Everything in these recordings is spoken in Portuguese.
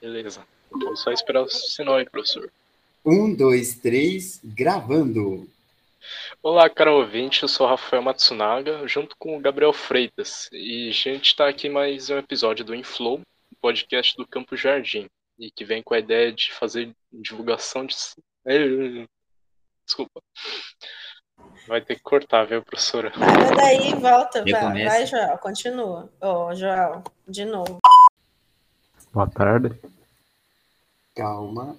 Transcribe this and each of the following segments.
Beleza. Então só esperar o sinal aí, professor. Um, dois, três, gravando. Olá, caro ouvinte, eu sou o Rafael Matsunaga, junto com o Gabriel Freitas. E a gente está aqui mais um episódio do Inflow, podcast do Campo Jardim, e que vem com a ideia de fazer divulgação de. Desculpa. Vai ter que cortar, viu, professora? Para daí, volta. Vai, vai, Joel, continua. Ô, oh, Joel, de novo. Boa tarde. Calma.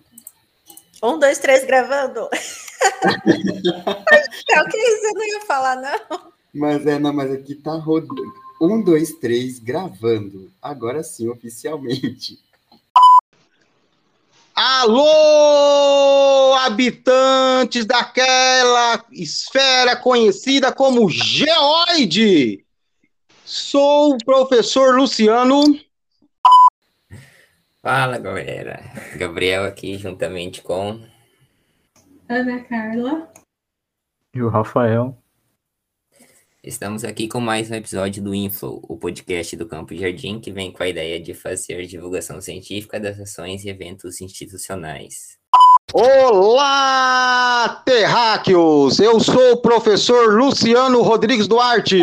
Um, dois, três, gravando. o que você não ia falar, não? Mas é, não, mas aqui tá rodando. Um, dois, três, gravando. Agora sim, oficialmente. Alô, habitantes daquela esfera conhecida como geoide! Sou o professor Luciano Fala, galera. Gabriel aqui, juntamente com Ana Carla e o Rafael. Estamos aqui com mais um episódio do Inflow, o podcast do Campo Jardim, que vem com a ideia de fazer divulgação científica das ações e eventos institucionais. Olá, terráqueos! Eu sou o professor Luciano Rodrigues Duarte.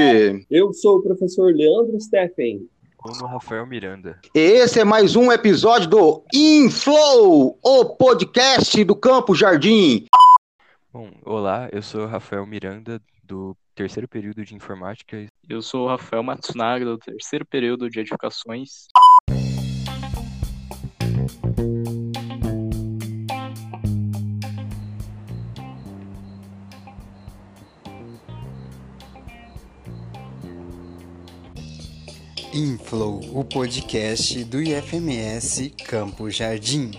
Eu sou o professor Leandro Steffen no Rafael Miranda. Esse é mais um episódio do Inflow, o podcast do Campo Jardim. Bom, olá, eu sou o Rafael Miranda, do terceiro período de informática. Eu sou o Rafael Matsunaga, do terceiro período de edificações. Inflow, o podcast do IFMS Campo Jardim.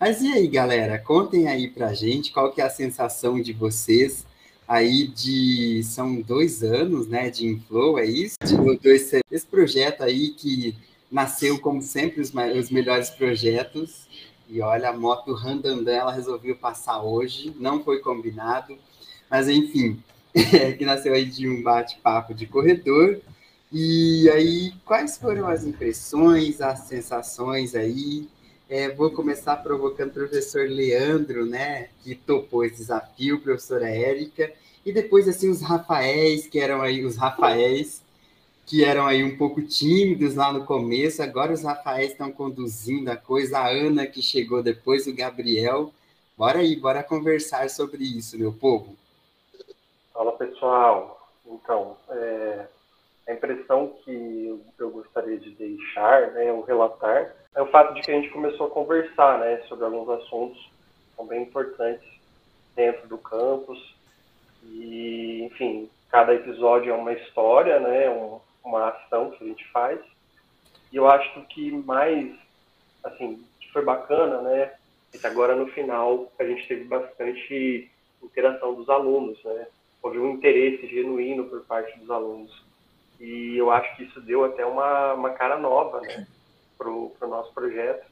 Mas e aí, galera? Contem aí pra gente qual que é a sensação de vocês aí de são dois anos, né, de Inflow, é isso? De dois, esse projeto aí que nasceu como sempre os, os melhores projetos e olha a moto Randandan ela resolveu passar hoje, não foi combinado, mas enfim, que nasceu aí de um bate-papo de corredor. E aí, quais foram as impressões, as sensações aí? É, vou começar provocando o professor Leandro, né, que topou esse desafio, professora Érica, e depois, assim, os Rafaéis, que eram aí os Rafaéis, que eram aí um pouco tímidos lá no começo, agora os Rafaéis estão conduzindo a coisa, a Ana que chegou depois, o Gabriel. Bora aí, bora conversar sobre isso, meu povo. Fala pessoal, então, é, a impressão que eu gostaria de deixar, né, o relatar, é o fato de que a gente começou a conversar né, sobre alguns assuntos são bem importantes dentro do campus. E, enfim, cada episódio é uma história, né, um, uma ação que a gente faz. E eu acho que mais, assim, que foi bacana, né, é que agora no final a gente teve bastante interação dos alunos, né, houve um interesse genuíno por parte dos alunos. E eu acho que isso deu até uma, uma cara nova né, para o pro nosso projeto,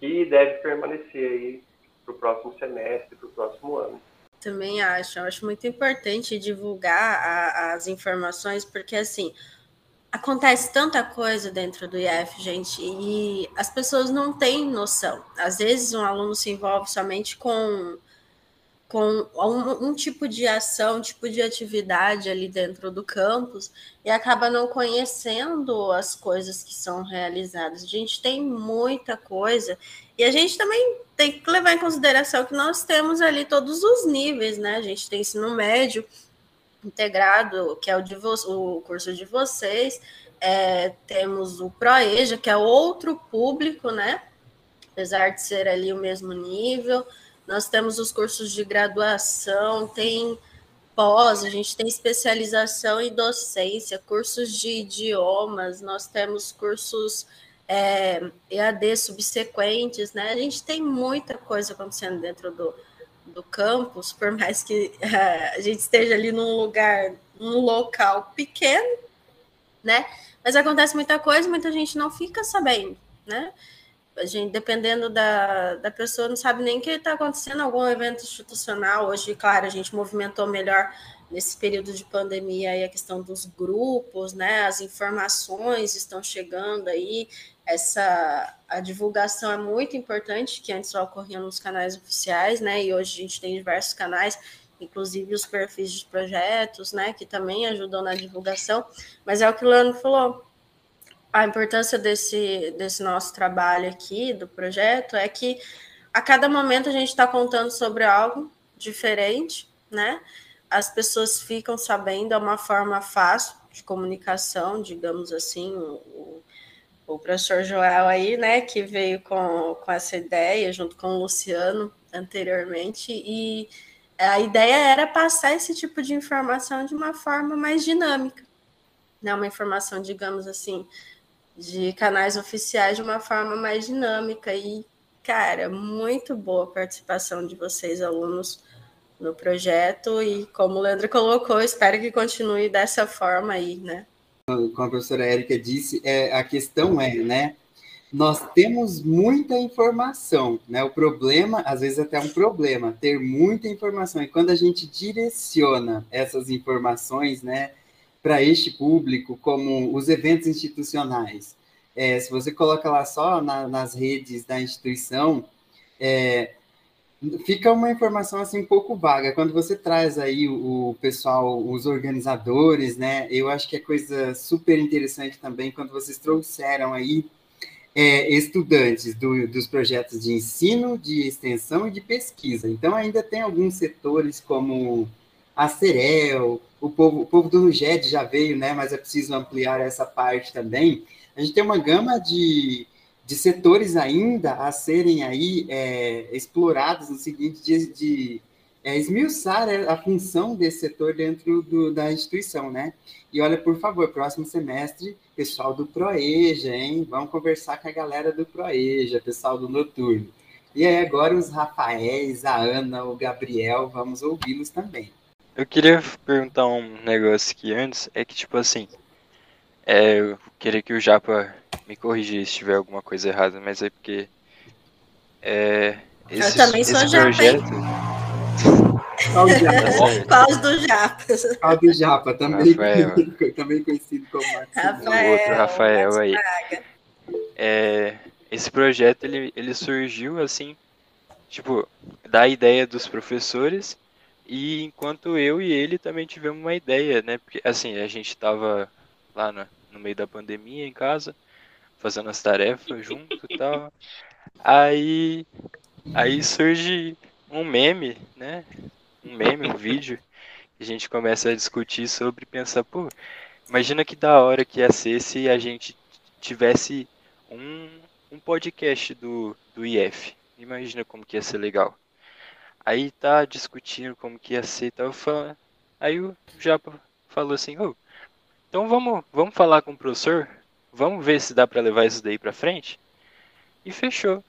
que deve permanecer aí para o próximo semestre, para o próximo ano. Também acho, eu acho muito importante divulgar a, as informações, porque assim, acontece tanta coisa dentro do IF, gente, e as pessoas não têm noção. Às vezes um aluno se envolve somente com com um, um, tipo de ação, um tipo de atividade ali dentro do campus e acaba não conhecendo as coisas que são realizadas. A gente tem muita coisa e a gente também tem que levar em consideração que nós temos ali todos os níveis, né? A gente tem ensino médio integrado, que é o, de o curso de vocês, é, temos o ProEja, que é outro público, né? Apesar de ser ali o mesmo nível. Nós temos os cursos de graduação, tem pós, a gente tem especialização em docência, cursos de idiomas, nós temos cursos é, EAD subsequentes, né? A gente tem muita coisa acontecendo dentro do, do campus, por mais que é, a gente esteja ali num lugar, num local pequeno, né? Mas acontece muita coisa, muita gente não fica sabendo, né? A gente, dependendo da, da pessoa, não sabe nem que está acontecendo algum evento institucional. Hoje, claro, a gente movimentou melhor nesse período de pandemia aí a questão dos grupos, né? As informações estão chegando aí. Essa a divulgação é muito importante, que antes só ocorria nos canais oficiais, né? E hoje a gente tem diversos canais, inclusive os perfis de projetos, né? Que também ajudam na divulgação. Mas é o que o Leandro falou a importância desse, desse nosso trabalho aqui, do projeto, é que a cada momento a gente está contando sobre algo diferente, né? As pessoas ficam sabendo, é uma forma fácil de comunicação, digamos assim, o, o professor Joel aí, né, que veio com, com essa ideia, junto com o Luciano anteriormente, e a ideia era passar esse tipo de informação de uma forma mais dinâmica, né, uma informação, digamos assim, de canais oficiais de uma forma mais dinâmica. E, cara, muito boa a participação de vocês, alunos, no projeto. E como o Leandro colocou, espero que continue dessa forma aí, né? Como a professora Érica disse, é, a questão é, né? Nós temos muita informação, né? O problema, às vezes até um problema, ter muita informação. E quando a gente direciona essas informações, né, para este público, como os eventos institucionais. É, se você coloca lá só na, nas redes da instituição, é, fica uma informação assim um pouco vaga. Quando você traz aí o, o, pessoal, os organizadores, né? Eu acho que é coisa super interessante também quando vocês trouxeram aí é, estudantes do, dos projetos de ensino, de extensão e de pesquisa. Então ainda tem alguns setores como a Cerel, o povo, o povo do NUGED já veio, né? Mas é preciso ampliar essa parte também. A gente tem uma gama de, de setores ainda a serem aí é, explorados no seguinte de, de é, esmiuçar a função desse setor dentro do, da instituição, né? E olha, por favor, próximo semestre, pessoal do Proeja, hein? Vamos conversar com a galera do Proeja, pessoal do Noturno. E aí agora os Rafaéis, a Ana, o Gabriel, vamos ouvi-los também. Eu queria perguntar um negócio aqui antes, é que tipo assim, é, eu queria que o Japa me corrigisse se tiver alguma coisa errada, mas é porque é, esse, eu também sou Japa, projeto... Qual do Japa? Qual do Japa? Qual do Japa, também, também conhecido como Rafael, o outro Rafael aí. É, esse projeto ele, ele surgiu assim, tipo, da ideia dos professores e enquanto eu e ele também tivemos uma ideia, né? Porque assim, a gente estava lá no, no, meio da pandemia em casa, fazendo as tarefas junto e tal. Aí aí surge um meme, né? Um meme, um vídeo, que a gente começa a discutir sobre pensar, pô, imagina que da hora que ia ser se a gente tivesse um, um podcast do, do IF. Imagina como que ia ser legal. Aí tá discutindo como que ia ser, tava falando. Aí o Japa falou assim, oh, então vamos, vamos falar com o professor, vamos ver se dá para levar isso daí para frente. E fechou.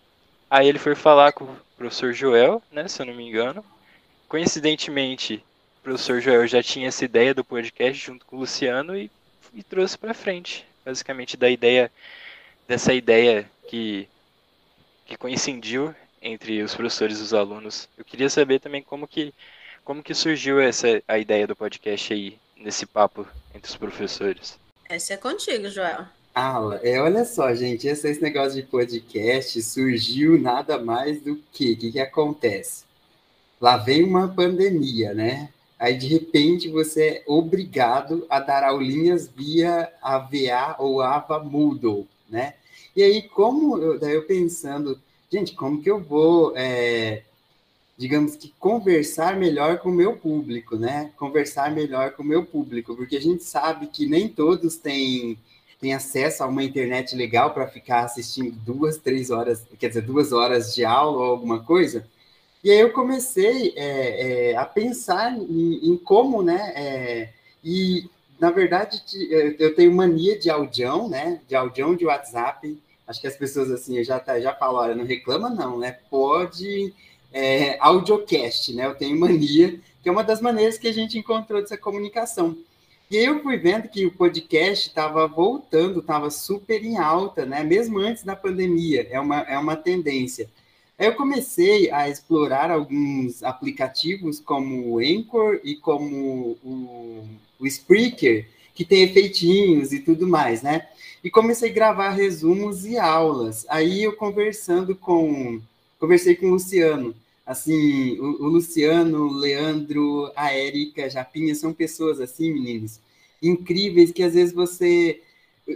Aí ele foi falar com o professor Joel, né, se eu não me engano. Coincidentemente, o professor Joel já tinha essa ideia do podcast junto com o Luciano e, e trouxe para frente, basicamente da ideia dessa ideia que que coincidiu entre os professores e os alunos. Eu queria saber também como que, como que surgiu essa a ideia do podcast aí, nesse papo entre os professores. Essa é contigo, Joel. Ah, é, olha só, gente, esse, esse negócio de podcast surgiu nada mais do que, o que, que acontece? Lá vem uma pandemia, né? Aí, de repente, você é obrigado a dar aulinhas via AVA ou AVA Moodle, né? E aí, como eu, daí eu pensando, gente, como que eu vou, é, digamos que, conversar melhor com o meu público, né? Conversar melhor com o meu público, porque a gente sabe que nem todos têm, têm acesso a uma internet legal para ficar assistindo duas, três horas, quer dizer, duas horas de aula ou alguma coisa. E aí eu comecei é, é, a pensar em, em como, né? É, e, na verdade, eu tenho mania de audião, né? De audião de WhatsApp acho que as pessoas assim, já, tá, já falam, olha, não reclama não, né? Pode é, audiocast, né? Eu tenho mania, que é uma das maneiras que a gente encontrou dessa comunicação. E eu fui vendo que o podcast estava voltando, estava super em alta, né? Mesmo antes da pandemia, é uma, é uma tendência. Aí eu comecei a explorar alguns aplicativos como o Anchor e como o, o Spreaker, que tem efeitinhos e tudo mais, né? E comecei a gravar resumos e aulas. Aí eu conversando com conversei com o Luciano. Assim, o, o Luciano, o Leandro, a Érica, Japinha são pessoas assim, meninos, incríveis que às vezes você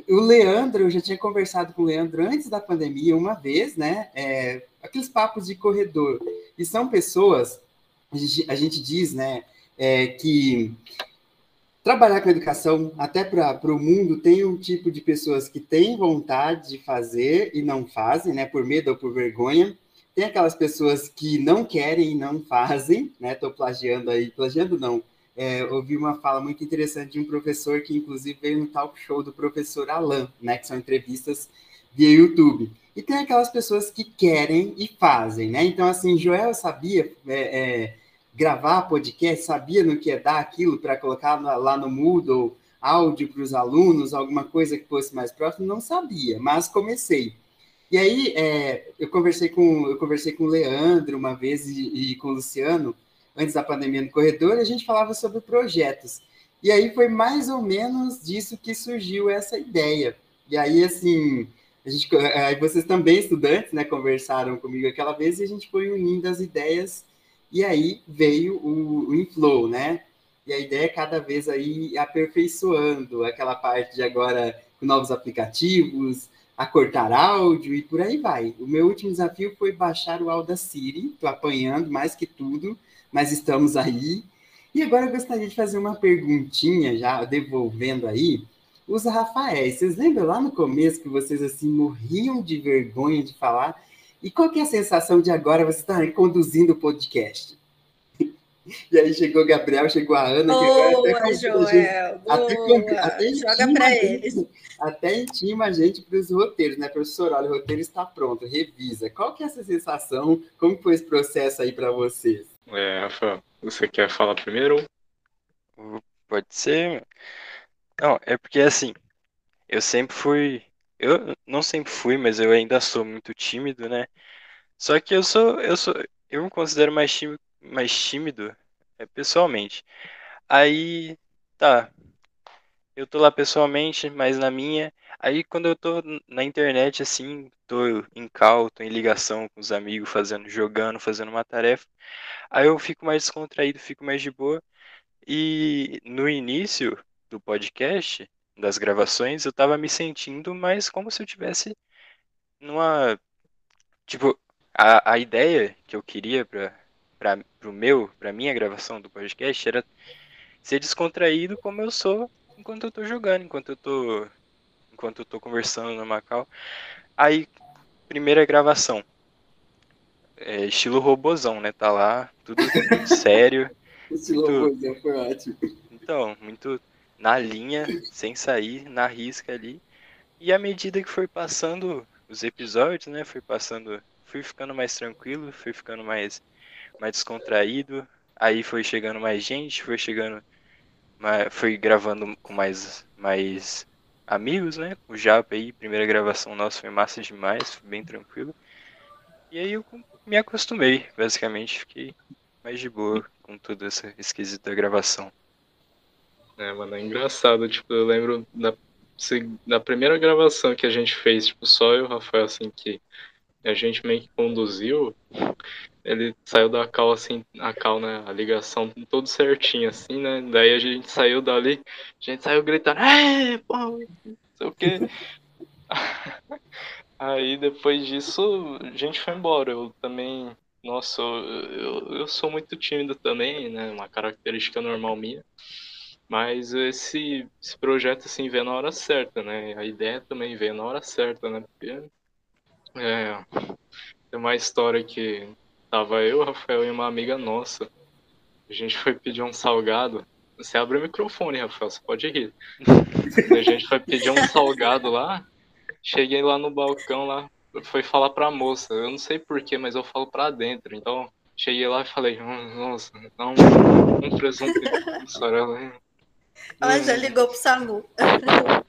o Leandro, eu já tinha conversado com o Leandro antes da pandemia uma vez, né? É, aqueles papos de corredor. E são pessoas, a gente, a gente diz, né, é, que trabalhar com educação, até para o mundo, tem um tipo de pessoas que têm vontade de fazer e não fazem, né, por medo ou por vergonha. Tem aquelas pessoas que não querem e não fazem, né? Estou plagiando aí, plagiando não. É, ouvi uma fala muito interessante de um professor que, inclusive, veio no talk show do professor Alan, né? Que são entrevistas via YouTube. E tem aquelas pessoas que querem e fazem, né? Então, assim, Joel sabia é, é, gravar podcast, sabia no que é dar aquilo para colocar lá no Moodle, áudio para os alunos, alguma coisa que fosse mais próximo, não sabia, mas comecei. E aí é, eu conversei com eu conversei com o Leandro uma vez e, e, com o Luciano antes da pandemia no corredor, a gente falava sobre projetos. E aí foi mais ou menos disso que surgiu essa ideia. E aí assim, a gente, aí vocês também estudantes, né, conversaram comigo aquela vez e a gente foi unindo as ideias e aí veio o, o Inflow, né? E a ideia é cada vez aí aperfeiçoando aquela parte de agora com novos aplicativos, acortar áudio e por aí vai. O meu último desafio foi baixar o Audacity, estou apanhando mais que tudo, mas estamos aí. E agora eu gostaria de fazer uma perguntinha, já devolvendo aí, os Rafaéis. Vocês lembram lá no começo que vocês assim morriam de vergonha de falar e qual que é a sensação de agora você estar tá conduzindo o podcast? E aí chegou o Gabriel, chegou a Ana. Boa, até Joel, até, boa. Até Joga para eles. Até intima a gente para os roteiros, né? Professor, olha, o roteiro está pronto, revisa. Qual que é essa sensação? Como foi esse processo aí para vocês? É, Rafa, você quer falar primeiro? Pode ser. Não, é porque assim, eu sempre fui eu não sempre fui, mas eu ainda sou muito tímido, né? Só que eu sou, eu sou, eu me considero mais tímido, mais tímido é, pessoalmente. Aí, tá. Eu tô lá pessoalmente, mas na minha. Aí quando eu tô na internet, assim, tô em call, tô em ligação com os amigos, fazendo, jogando, fazendo uma tarefa. Aí eu fico mais descontraído, fico mais de boa. E no início do podcast, das gravações, eu tava me sentindo mais como se eu tivesse numa. Tipo, a, a ideia que eu queria pra, pra, pro meu, pra minha gravação do podcast era ser descontraído como eu sou enquanto eu tô jogando, enquanto eu tô. Enquanto eu tô conversando no Macau. Aí, primeira gravação. É, estilo robozão, né? Tá lá, tudo sério. Estilo muito... robozão foi ótimo. Então, muito na linha, sem sair, na risca ali. E à medida que foi passando os episódios, né, foi passando, fui ficando mais tranquilo, fui ficando mais mais descontraído. Aí foi chegando mais gente, foi chegando foi gravando com mais mais amigos, né? O Japa aí, primeira gravação nossa foi massa demais, foi bem tranquilo. E aí eu me acostumei, basicamente, fiquei mais de boa com tudo esse esquisito da gravação. É, mano, é engraçado, tipo, eu lembro da, da primeira gravação que a gente fez, tipo, só eu e o Rafael, assim, que a gente meio que conduziu, ele saiu da cal, assim, a cal, né, a ligação tudo certinho, assim, né, daí a gente saiu dali, a gente saiu gritando, é, pô, não sei o quê. Aí depois disso, a gente foi embora, eu também, nossa, eu, eu, eu sou muito tímido também, né, uma característica normal minha. Mas esse, esse projeto, assim, veio na hora certa, né? A ideia também veio na hora certa, né? Porque é, tem uma história que tava eu, Rafael e uma amiga nossa. A gente foi pedir um salgado. Você abre o microfone, Rafael, você pode rir. a gente foi pedir um salgado lá. Cheguei lá no balcão lá, foi falar pra moça. Eu não sei porquê, mas eu falo pra dentro. Então, cheguei lá e falei, nossa, dá um, um presunto mussarela. Ela já ligou pro SAMU.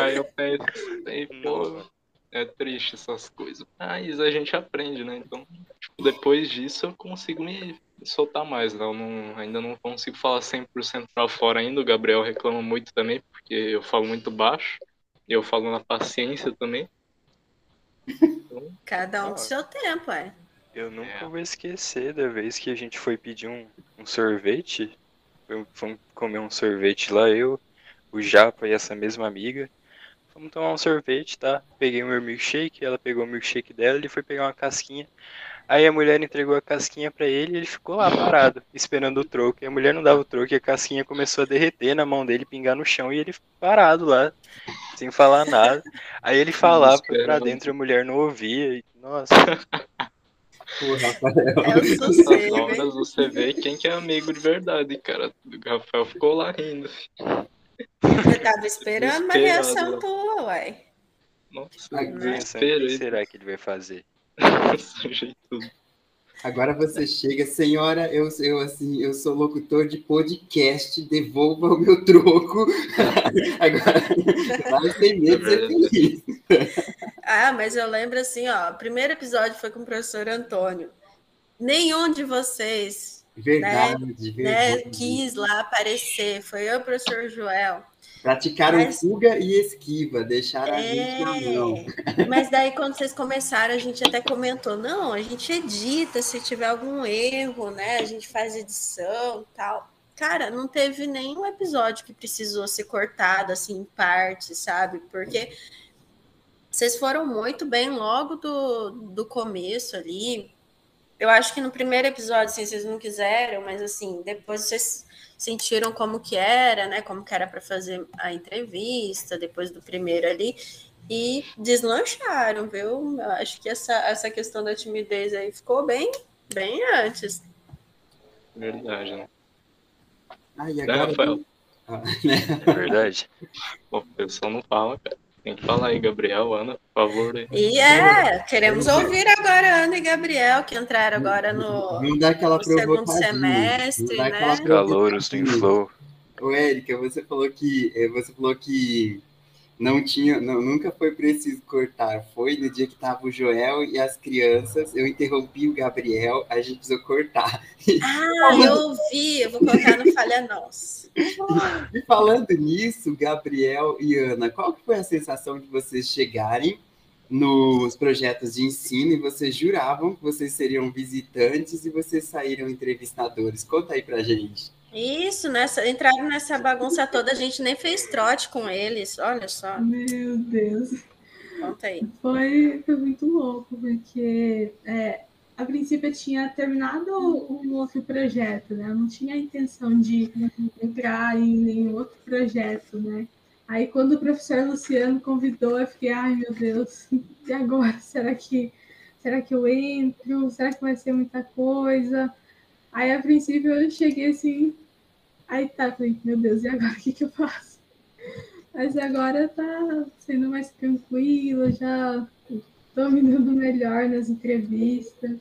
Aí eu penso, aí, pô, é triste essas coisas. Mas a gente aprende, né? Então, tipo, depois disso eu consigo me soltar mais, né? Eu não, ainda não consigo falar 100% pra fora ainda. O Gabriel reclama muito também, porque eu falo muito baixo. E eu falo na paciência também. Cada um com seu tempo, é. Eu nunca vou esquecer da vez que a gente foi pedir um, um sorvete. Fomos comer um sorvete lá, eu, o Japa e essa mesma amiga. Vamos tomar um sorvete, tá? Peguei o meu milkshake, ela pegou o milkshake dela, ele foi pegar uma casquinha. Aí a mulher entregou a casquinha pra ele e ele ficou lá parado, esperando o troco. E a mulher não dava o troco e a casquinha começou a derreter na mão dele, pingar no chão e ele parado lá, sem falar nada. Aí ele falava pra dentro e a mulher não ouvia. E, nossa, Pô, Rafael. É o Nessas horas você vê quem que é amigo de verdade, cara. O Rafael ficou lá rindo. Você tava esperando uma reação tua, uai. Nossa, Ai, o que será que ele vai fazer? Sujei tudo. Agora você chega, senhora, eu, eu assim, eu sou locutor de podcast, devolva o meu troco. Agora, vai sem medo ser feliz. Ah, mas eu lembro assim, ó, o primeiro episódio foi com o professor Antônio. Nenhum de vocês Verdade, né, verdade. quis lá aparecer. Foi eu e o professor Joel. Praticaram Mas- fuga e esquiva, deixaram a gente na mão. É, mas daí quando vocês começaram, a gente até comentou, não, a gente edita se tiver algum erro, né? A gente faz edição e tal. Cara, não teve nenhum episódio que precisou ser cortado assim em partes, sabe? Porque vocês foram muito bem logo do, do começo ali. Eu acho que no primeiro episódio, assim, vocês não quiseram, mas assim, depois vocês sentiram como que era, né? Como que era para fazer a entrevista, depois do primeiro ali, e deslancharam, viu? Eu acho que essa, essa questão da timidez aí ficou bem, bem antes. Verdade, né? Ah, e Né, agora, Rafael? Ah, né? É verdade? O pessoal não fala, cara. Tem que falar aí, Gabriel, Ana, por favor. aí. E é, queremos ouvir agora Ana e Gabriel, que entraram agora no, Vamos dar aquela no segundo semestre, Vamos dar né? aquela Calouros provocadinha. Inflow. Ô, Érica, você falou que eh, você falou que não tinha, não, nunca foi preciso cortar. Foi no dia que tava o Joel e as crianças. Eu interrompi o Gabriel, a gente precisou cortar. Ah, eu ouvi, eu vou colocar no Falha Nós. E falando nisso, Gabriel e Ana, qual foi a sensação de vocês chegarem nos projetos de ensino e vocês juravam que vocês seriam visitantes e vocês saíram entrevistadores? Conta aí pra gente. Isso, nessa, entraram nessa bagunça toda, a gente nem fez trote com eles, olha só, Meu Deus. conta aí. Foi, foi muito louco, porque é, a princípio eu tinha terminado um outro projeto, né? Eu não tinha a intenção de entrar em nenhum outro projeto, né? Aí quando o professor Luciano convidou, eu fiquei, ai meu Deus, e agora? Será que, será que eu entro? Será que vai ser muita coisa? Aí a princípio eu cheguei assim, aí tá, falei, meu Deus, e agora o que, que eu faço? Mas agora tá sendo mais tranquilo, já tô me dando melhor nas entrevistas.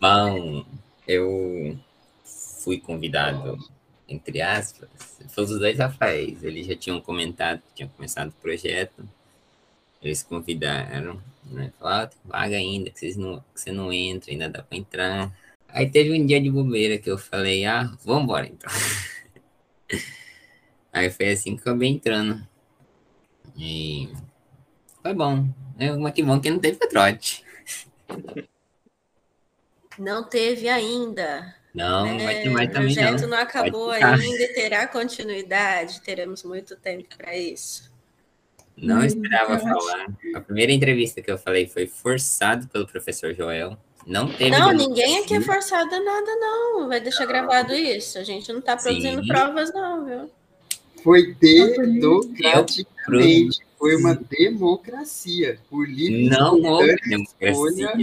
Bom, eu fui convidado, entre aspas, foi os dois Rafaéis. Eles já tinham comentado, tinham começado o projeto. Eles convidaram, né? Falaram, "Ah, tem vaga ainda, que, vocês não, que você não entra, ainda dá pra entrar. Aí teve um dia de bobeira que eu falei, ah, vambora então. Aí foi assim que eu acabei entrando. E foi bom. É, mas que bom que não teve trote. Não teve ainda. Não, não vai ter mais o também projeto não. não acabou ainda e terá continuidade. Teremos muito tempo para isso. Não Hum, esperava falar. A primeira entrevista que eu falei foi forçado pelo professor Joel. Não teve. Não, ninguém aqui é forçado a nada, não. Vai deixar gravado isso. A gente não está produzindo Sim. provas, não, viu? Foi democraticamente, foi uma democracia. Por livre Não houve democracia.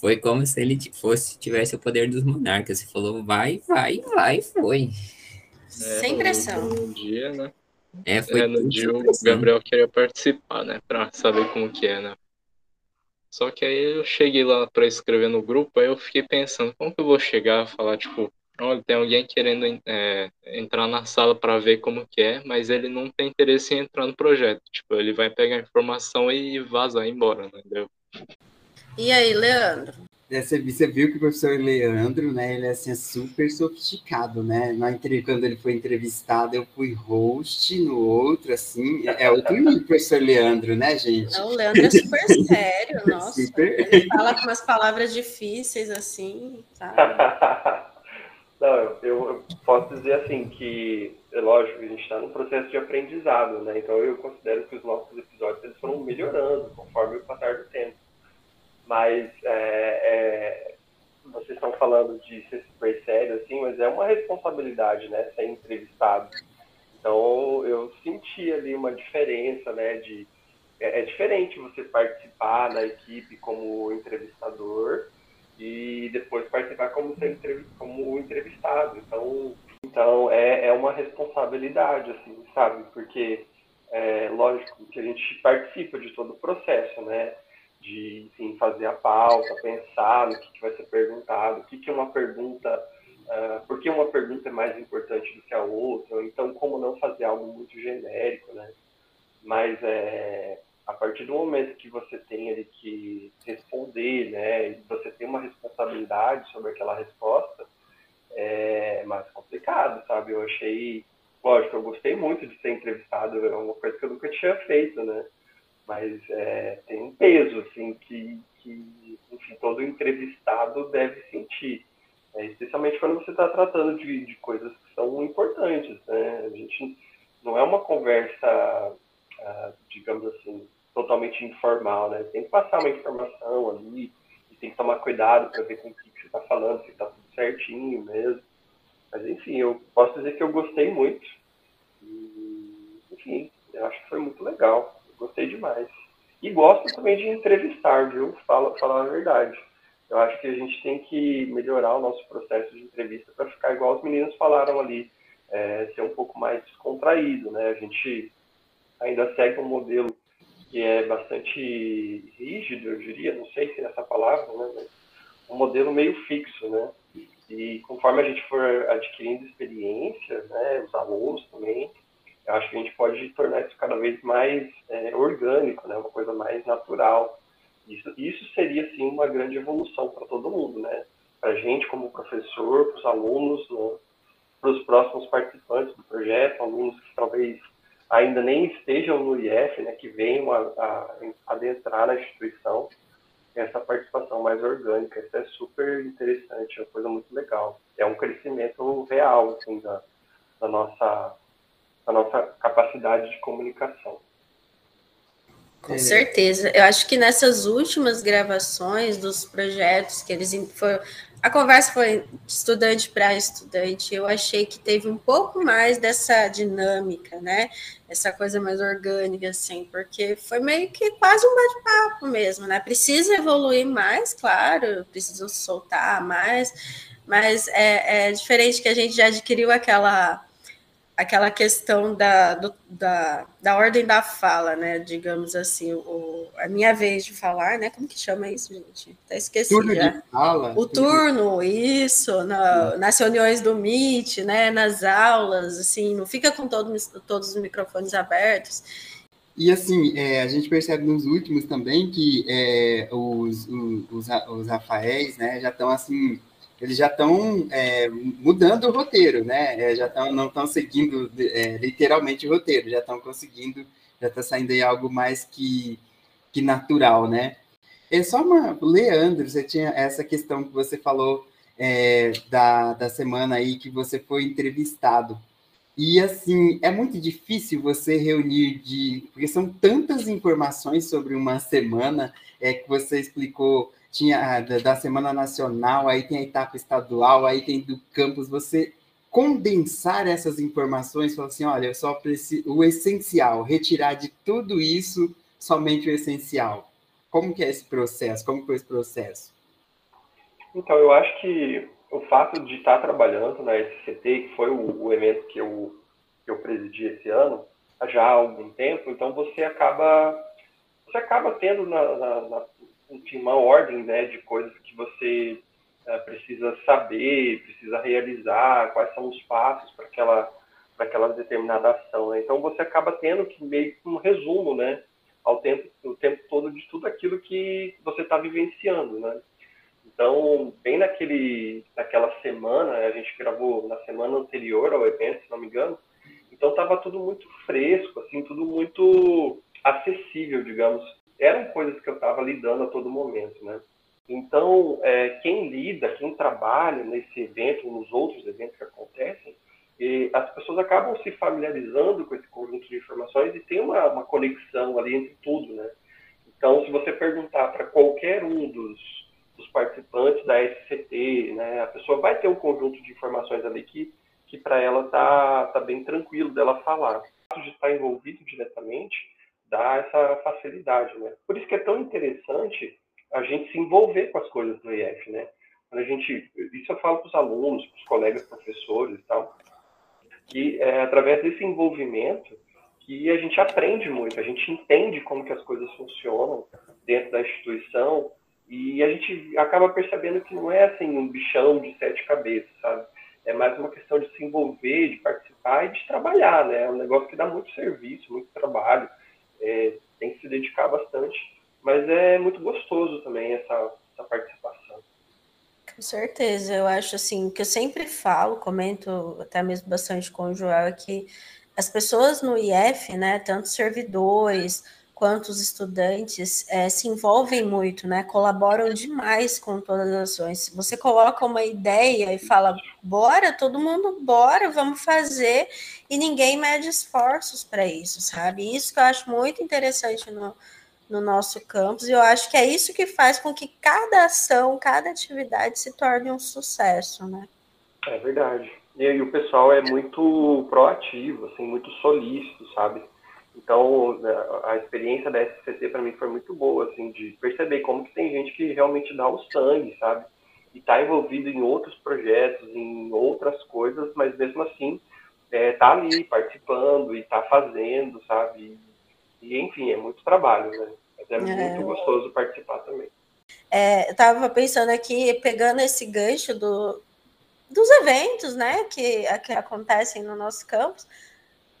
Foi como se ele fosse tivesse o poder dos monarcas. Ele falou, vai, vai, vai, foi. Sem no- pressão. No dia, né? É, foi É, no dia sem o. Gabriel queria participar, né? Pra saber como que é, né? Só que aí eu cheguei lá para escrever no grupo, aí eu fiquei pensando, como que eu vou chegar a falar, tipo, olha, tem alguém querendo é, entrar na sala para ver como que é, mas ele não tem interesse em entrar no projeto. Tipo, ele vai pegar a informação e vazar embora, entendeu? E aí, Leandro? Você, você viu que o professor Leandro, né, ele é assim, super sofisticado, né? Na, quando ele foi entrevistado, eu fui host no outro, assim, é outro nível, professor Leandro, né, gente? Não, o Leandro é super sério, nossa. Super. Ele fala com umas palavras difíceis, assim, sabe? Não, eu, eu, posso dizer assim que, é lógico, a gente está num processo de aprendizado, né? Então eu considero que os nossos episódios eles foram melhorando conforme o passar do tempo. Mas é, é, vocês estão falando de ser super sério, assim, mas é uma responsabilidade, né? Ser entrevistado. Então eu senti ali uma diferença, né? De, é, é diferente você participar da equipe como entrevistador e depois participar como, como entrevistado. Então, então é, é uma responsabilidade, assim, sabe? Porque é lógico que a gente participa de todo o processo, né? De enfim, fazer a pauta, pensar no que, que vai ser perguntado, o que, que é uma pergunta, uh, por que uma pergunta é mais importante do que a outra, então como não fazer algo muito genérico, né? Mas é, a partir do momento que você tem ali que responder, né, e você tem uma responsabilidade sobre aquela resposta, é mais complicado, sabe? Eu achei, lógico, eu gostei muito de ser entrevistado, é uma coisa que eu nunca tinha feito, né? Mas é, tem um peso, assim, que, que enfim, todo entrevistado deve sentir. É, especialmente quando você está tratando de, de coisas que são importantes, né? A gente não é uma conversa, ah, digamos assim, totalmente informal, né? Tem que passar uma informação ali e tem que tomar cuidado para ver com o que, você está falando, se está tudo certinho mesmo. Mas enfim, eu posso dizer que eu gostei muito. E, enfim, eu acho que foi muito legal. Gostei demais. E gosto também de entrevistar, viu? Fala, falar a verdade. Eu acho que a gente tem que melhorar o nosso processo de entrevista para ficar igual os meninos falaram ali, é, ser um pouco mais contraído, né? A gente ainda segue um modelo que é bastante rígido, eu diria, não sei se é essa palavra, né, mas um modelo meio fixo, né? E conforme a gente for adquirindo experiência, né, os alunos também, eu acho que a gente pode tornar isso cada vez mais é, orgânico, né, uma coisa mais natural. Isso, isso seria, sim, uma grande evolução para todo mundo, né? Para a gente como professor, para os alunos, né? para os próximos participantes do projeto, alunos que talvez ainda nem estejam no IF, né, que venham a, a, adentrar na instituição, essa participação mais orgânica. Isso é super interessante, é uma coisa muito legal. É um crescimento real assim, da, da, nossa, da nossa capacidade de comunicação. Com certeza. Eu acho que nessas últimas gravações dos projetos que eles foram a conversa foi de estudante para estudante. Eu achei que teve um pouco mais dessa dinâmica, né? Essa coisa mais orgânica, assim, porque foi meio que quase um bate-papo mesmo, né? Precisa evoluir mais, claro, precisam soltar mais, mas é, é diferente que a gente já adquiriu aquela aquela questão da, do, da, da ordem da fala, né? Digamos assim, o, a minha vez de falar, né? Como que chama isso, gente? Até esqueci turno já. De fala. O turno, isso, na, nas reuniões do Meet, né? Nas aulas, assim, não fica com todo, todos os microfones abertos. E assim, é, a gente percebe nos últimos também que é, os, os, os, os Rafaéis, né, já estão assim eles já estão é, mudando o roteiro, né? É, já tão, não estão seguindo é, literalmente o roteiro, já estão conseguindo, já está saindo aí algo mais que, que natural, né? É só uma. Leandro, você tinha essa questão que você falou é, da, da semana aí que você foi entrevistado. E assim, é muito difícil você reunir de. Porque são tantas informações sobre uma semana é, que você explicou tinha da, da, Semana Nacional, aí tem a etapa estadual, aí tem do campus, você condensar essas informações, falar assim, olha, eu só preciso o essencial, retirar de tudo isso somente o essencial. Como que é esse processo? Como foi esse processo? Então, eu acho que o fato de estar trabalhando na SCT, que foi o, o evento que eu, que eu presidi esse ano, já há algum tempo, então você acaba você acaba tendo na, na, na enfim, uma ordem né, de coisas que você uh, precisa saber, precisa realizar, quais são os passos para aquela, aquela determinada ação. Né? Então você acaba tendo que meio que um resumo, né, ao tempo, o tempo todo de tudo aquilo que você está vivenciando, né? Então, bem naquele, naquela semana, a gente gravou na semana anterior ao evento, se não me engano, então estava tudo muito fresco, assim, tudo muito acessível, digamos. Eram coisas que eu estava lidando a todo momento, né? Então, é, quem lida, quem trabalha nesse evento, nos outros eventos que acontecem, as pessoas acabam se familiarizando com esse conjunto de informações e tem uma, uma conexão ali entre tudo, né? Então, se você perguntar para qualquer um dos, dos participantes da SCT, né, a pessoa vai ter um conjunto de informações ali que, que para ela tá, tá bem tranquilo dela falar. O fato de estar envolvido diretamente dá essa facilidade, né? Por isso que é tão interessante a gente se envolver com as coisas do IF, né? A gente, isso eu falo para os alunos, para os colegas professores e tal, que é através desse envolvimento que a gente aprende muito, a gente entende como que as coisas funcionam dentro da instituição e a gente acaba percebendo que não é assim um bichão de sete cabeças, sabe? É mais uma questão de se envolver, de participar e de trabalhar, né? É um negócio que dá muito serviço, muito trabalho, é, tem que se dedicar bastante, mas é muito gostoso também essa, essa participação. Com certeza, eu acho assim, que eu sempre falo, comento até mesmo bastante com o Joel, é que as pessoas no IF, né, tanto servidores, quanto os estudantes é, se envolvem muito, né? Colaboram demais com todas as ações. Você coloca uma ideia e fala, bora, todo mundo, bora, vamos fazer, e ninguém mede esforços para isso, sabe? Isso que eu acho muito interessante no, no nosso campus, e eu acho que é isso que faz com que cada ação, cada atividade se torne um sucesso, né? É verdade. E aí o pessoal é muito proativo, assim, muito solícito, sabe? Então, né, a experiência da SCT para mim foi muito boa, assim, de perceber como que tem gente que realmente dá o sangue, sabe? E está envolvido em outros projetos, em outras coisas, mas mesmo assim é, tá ali participando e está fazendo, sabe? E, enfim, é muito trabalho, né? Mas é, é. muito gostoso participar também. É, eu estava pensando aqui, pegando esse gancho do, dos eventos, né, que, que acontecem no nosso campus,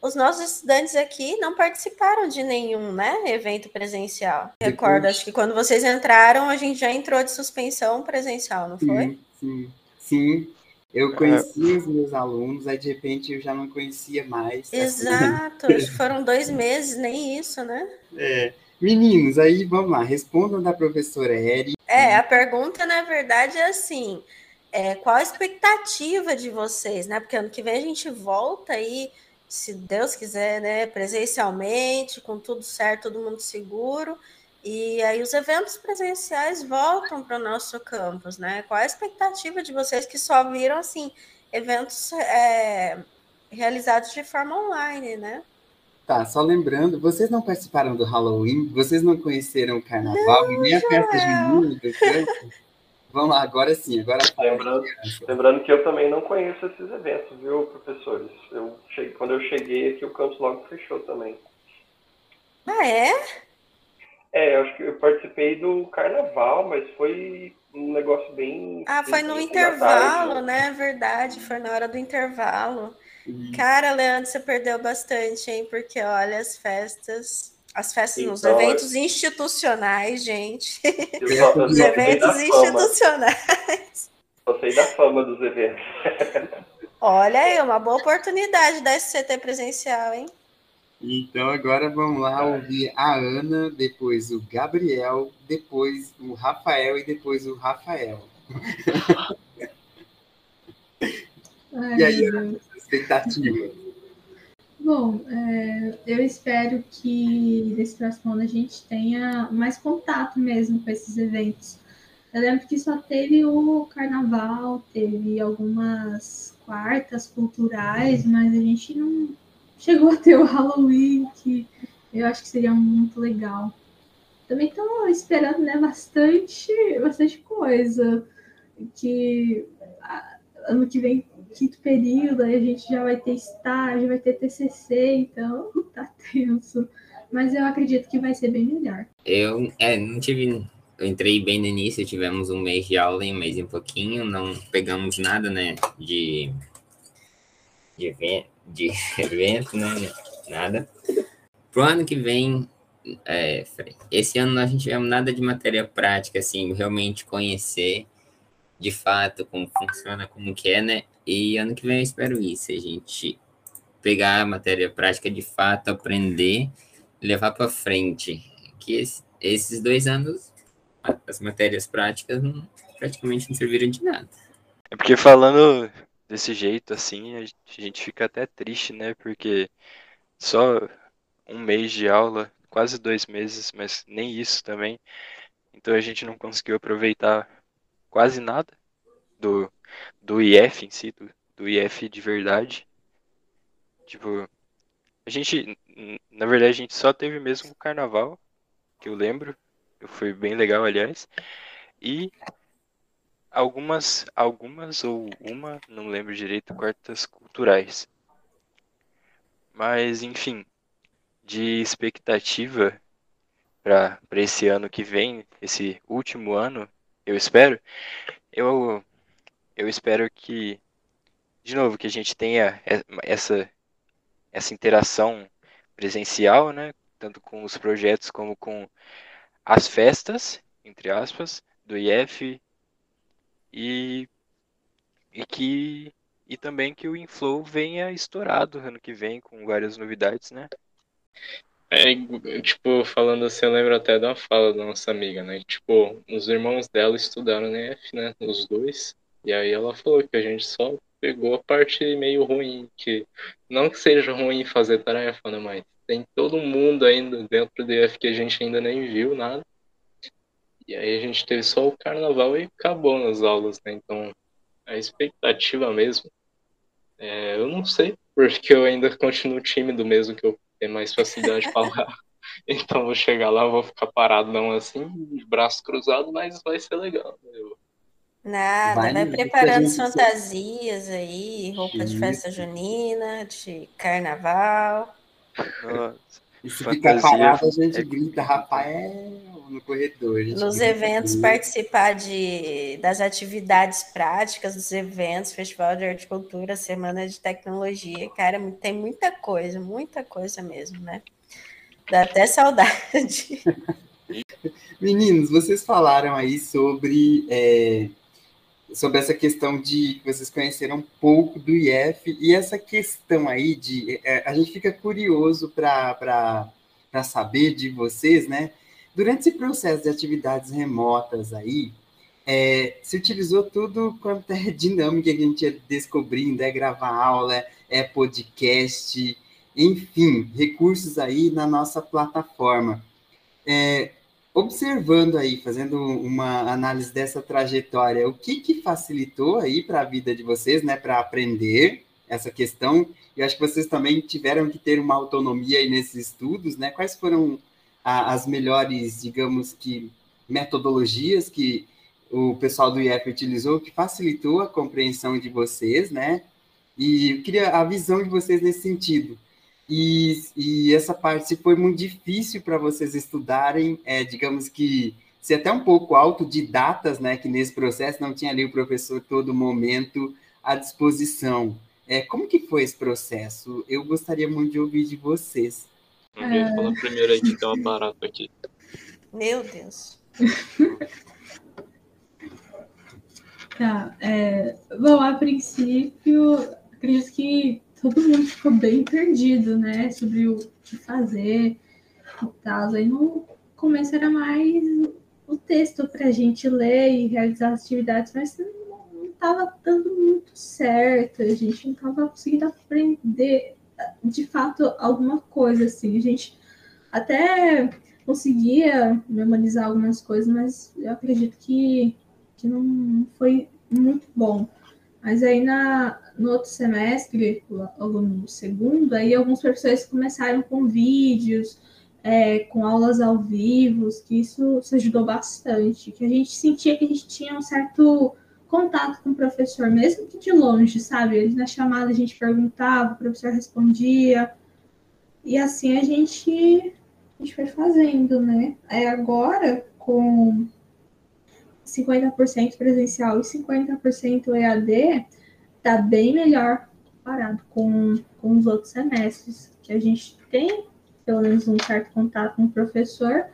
os nossos estudantes aqui não participaram de nenhum né, evento presencial. Recordo, acho que quando vocês entraram, a gente já entrou de suspensão presencial, não foi? Sim, sim. Eu conhecia é. os meus alunos, aí de repente eu já não conhecia mais. Exato, assim. foram dois meses, nem isso, né? É. Meninos, aí vamos lá, respondam da professora Eri. É, a pergunta, na verdade, é assim: é, qual a expectativa de vocês, né? Porque ano que vem a gente volta aí se Deus quiser, né, presencialmente, com tudo certo, todo mundo seguro. E aí os eventos presenciais voltam para o nosso campus, né? Qual a expectativa de vocês que só viram assim eventos é, realizados de forma online, né? Tá, só lembrando, vocês não participaram do Halloween, vocês não conheceram o carnaval não, nem a festa junina do campo. Vamos lá, agora sim, agora lembrando, lembrando que eu também não conheço esses eventos, viu, professores? Eu cheguei, quando eu cheguei aqui, o campus logo fechou também. Ah, é? É, eu acho que eu participei do carnaval, mas foi um negócio bem. Ah, foi no intervalo, tarde, né? né? Verdade, foi na hora do intervalo. Uhum. Cara, Leandro, você perdeu bastante, hein? Porque olha, as festas as festas, então, os eventos institucionais, gente. Só, os eventos institucionais. Eu sei da fama dos eventos. Olha aí, uma boa oportunidade da SCT presencial, hein? Então agora vamos lá ouvir a Ana, depois o Gabriel, depois o Rafael e depois o Rafael. Ai, e aí, a expectativa? Bom, é, eu espero que nesse próximo ano a gente tenha mais contato mesmo com esses eventos. Eu lembro que só teve o carnaval, teve algumas quartas culturais, mas a gente não chegou a ter o Halloween, que eu acho que seria muito legal. Também estou esperando né, bastante, bastante coisa. Que ano que vem quinto período, aí a gente já vai ter estágio, vai ter TCC, então tá tenso. Mas eu acredito que vai ser bem melhor. Eu é, não tive eu entrei bem no início, tivemos um mês de aula e um mês e um pouquinho, não pegamos nada, né, de, de, evento, de evento, né, nada. Pro ano que vem, é, esse ano nós não tivemos nada de matéria prática, assim, realmente conhecer de fato como funciona, como que é, né, e ano que vem eu espero isso, a gente pegar a matéria prática de fato, aprender, levar para frente, que esse, esses dois anos as matérias práticas não, praticamente não serviram de nada. É porque falando desse jeito assim, a gente fica até triste, né? Porque só um mês de aula, quase dois meses, mas nem isso também. Então a gente não conseguiu aproveitar quase nada do, do IF em si, do, do IF de verdade. Tipo, a gente, na verdade, a gente só teve mesmo o carnaval, que eu lembro, foi bem legal, aliás. E algumas, algumas ou uma, não lembro direito, quartas culturais. Mas, enfim, de expectativa para esse ano que vem, esse último ano, eu espero, eu, eu espero que, de novo, que a gente tenha essa, essa interação presencial, né, tanto com os projetos como com as festas, entre aspas, do IF e, e que e também que o Inflow venha estourado ano que vem com várias novidades, né? É, tipo, falando assim, eu lembro até da fala da nossa amiga, né? Tipo, os irmãos dela estudaram na EF, né? Os dois. E aí ela falou que a gente só pegou a parte meio ruim, que não que seja ruim fazer tarefa, né? Mas tem todo mundo ainda dentro do EF que a gente ainda nem viu nada. E aí a gente teve só o carnaval e acabou nas aulas, né? Então, a expectativa mesmo, é, eu não sei, porque eu ainda continuo tímido mesmo, que eu tenho mais facilidade de falar. Então, vou chegar lá, vou ficar parado não assim, de braço cruzado, mas vai ser legal. Né? Eu... Nada, vai, vai preparando fantasias aí, roupa de festa junina, de carnaval. Nossa. E se ficar parado, a gente é... grita, Rafael no corredor. Nos eventos, participar de, das atividades práticas dos eventos, Festival de Arte e Cultura, Semana de Tecnologia. Cara, tem muita coisa, muita coisa mesmo, né? Dá até saudade. Meninos, vocês falaram aí sobre, é, sobre essa questão de que vocês conheceram um pouco do IF e essa questão aí de. É, a gente fica curioso para saber de vocês, né? Durante esse processo de atividades remotas aí, é, se utilizou tudo quanto é dinâmica que a gente ia descobrindo, é gravar aula, é podcast, enfim, recursos aí na nossa plataforma. É, observando aí, fazendo uma análise dessa trajetória, o que, que facilitou aí para a vida de vocês, né, para aprender essa questão? Eu acho que vocês também tiveram que ter uma autonomia aí nesses estudos, né? Quais foram a, as melhores, digamos que, metodologias que o pessoal do IEP utilizou, que facilitou a compreensão de vocês, né? E eu queria a visão de vocês nesse sentido. E, e essa parte, se foi muito difícil para vocês estudarem, é, digamos que, se até um pouco autodidatas, né? Que nesse processo não tinha ali o professor todo momento à disposição. É, como que foi esse processo? Eu gostaria muito de ouvir de vocês. Alguém é... fala primeiro aí que tem uma barata aqui. Meu Deus. tá. É... Bom, a princípio, acredito que todo mundo ficou bem perdido, né? Sobre o que fazer e tal. Aí no começo era mais o texto para a gente ler e realizar as atividades, mas não estava dando muito certo, a gente não estava conseguindo aprender de fato alguma coisa, assim. A gente até conseguia memorizar algumas coisas, mas eu acredito que, que não foi muito bom. Mas aí na, no outro semestre, logo no segundo, aí alguns professores começaram com vídeos, é, com aulas ao vivo, que isso, isso ajudou bastante, que a gente sentia que a gente tinha um certo contato com o professor, mesmo que de longe, sabe? Ele na chamada a gente perguntava, o professor respondia. E assim a gente, a gente foi fazendo, né? Aí agora, com 50% presencial e 50% EAD, está bem melhor comparado com, com os outros semestres, que a gente tem pelo menos um certo contato com o professor,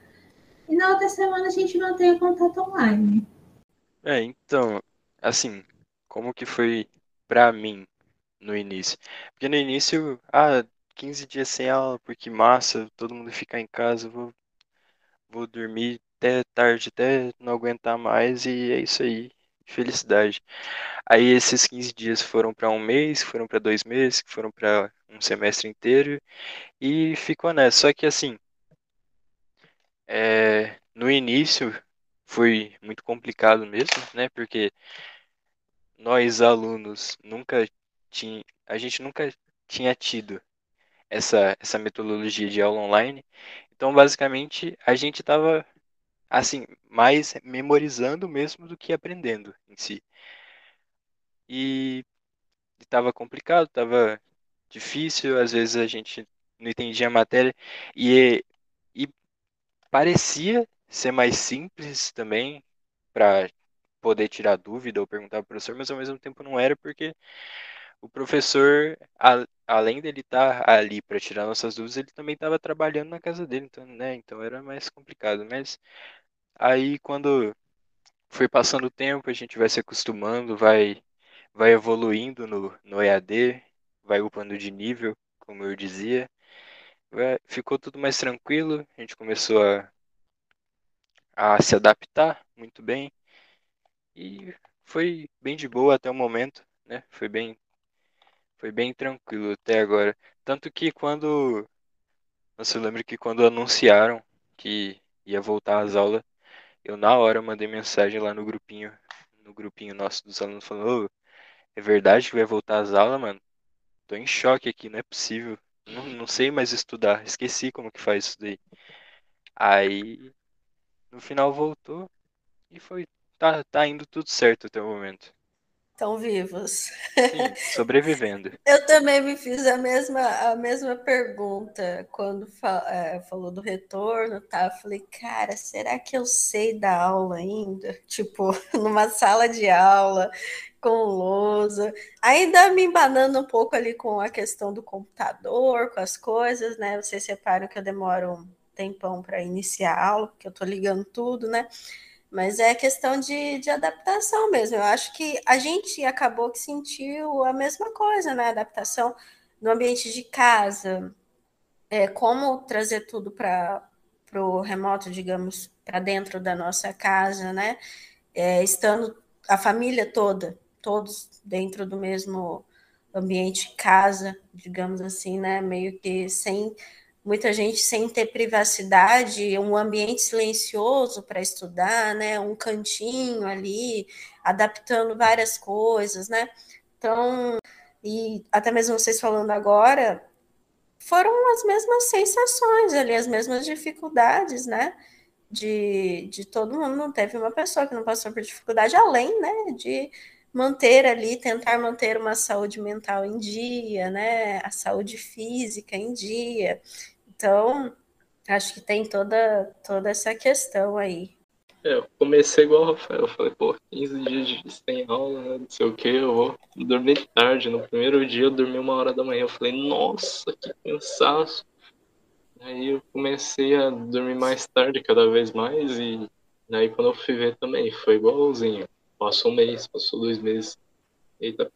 e na outra semana a gente mantém o contato online. É, então, assim, como que foi pra mim no início? Porque no início, ah, 15 dias sem aula, porque massa, todo mundo ficar em casa, vou, vou dormir até tarde, até não aguentar mais, e é isso aí, felicidade. Aí esses 15 dias foram para um mês, foram para dois meses, foram para um semestre inteiro, e ficou nessa. Só que assim, é, no início foi muito complicado mesmo, né? Porque nós alunos nunca tinha, a gente nunca tinha tido essa essa metodologia de aula online. Então, basicamente, a gente estava assim, mais memorizando mesmo do que aprendendo em si. E estava complicado, estava difícil, às vezes a gente não entendia a matéria e, e parecia ser mais simples também para poder tirar dúvida ou perguntar para o professor, mas ao mesmo tempo não era porque o professor, a, além dele estar tá ali para tirar nossas dúvidas, ele também estava trabalhando na casa dele, então, né? Então era mais complicado. Mas aí quando foi passando o tempo, a gente vai se acostumando, vai vai evoluindo no, no EAD, vai upando de nível, como eu dizia. Vai, ficou tudo mais tranquilo, a gente começou a, a se adaptar muito bem e foi bem de boa até o momento, né? Foi bem foi bem tranquilo até agora. Tanto que quando você lembra que quando anunciaram que ia voltar às aulas, eu na hora mandei mensagem lá no grupinho, no grupinho nosso dos alunos falando, oh, é verdade que vai voltar às aulas, mano? Tô em choque aqui, não é possível. Não, não sei mais estudar. Esqueci como que faz isso daí. Aí, no final voltou e foi. Tá, tá indo tudo certo até o momento. Estão vivos. Sim, sobrevivendo. Eu também me fiz a mesma, a mesma pergunta quando é, falou do retorno, tá? Falei, cara, será que eu sei dar aula ainda? Tipo, numa sala de aula, com lousa. Ainda me embanando um pouco ali com a questão do computador, com as coisas, né? Vocês separam que eu demoro um tempão para iniciar a aula, porque eu tô ligando tudo, né? Mas é questão de, de adaptação mesmo. Eu acho que a gente acabou que sentiu a mesma coisa, né? Adaptação no ambiente de casa, é, como trazer tudo para o remoto, digamos, para dentro da nossa casa, né? É, estando a família toda, todos dentro do mesmo ambiente casa, digamos assim, né? Meio que sem muita gente sem ter privacidade, um ambiente silencioso para estudar, né? Um cantinho ali, adaptando várias coisas, né? Então, e até mesmo vocês falando agora, foram as mesmas sensações ali, as mesmas dificuldades, né? De, de todo mundo, não teve uma pessoa que não passou por dificuldade, além, né, de manter ali, tentar manter uma saúde mental em dia, né, a saúde física em dia, então, acho que tem toda, toda essa questão aí. É, eu comecei igual o Rafael, eu falei, pô, 15 dias de sem aula, né, não sei o que, eu vou dormir tarde. No primeiro dia eu dormi uma hora da manhã, eu falei, nossa, que cansaço. Aí eu comecei a dormir mais tarde cada vez mais e aí quando eu fui ver também, foi igualzinho. Passou um mês, passou dois meses. Eita.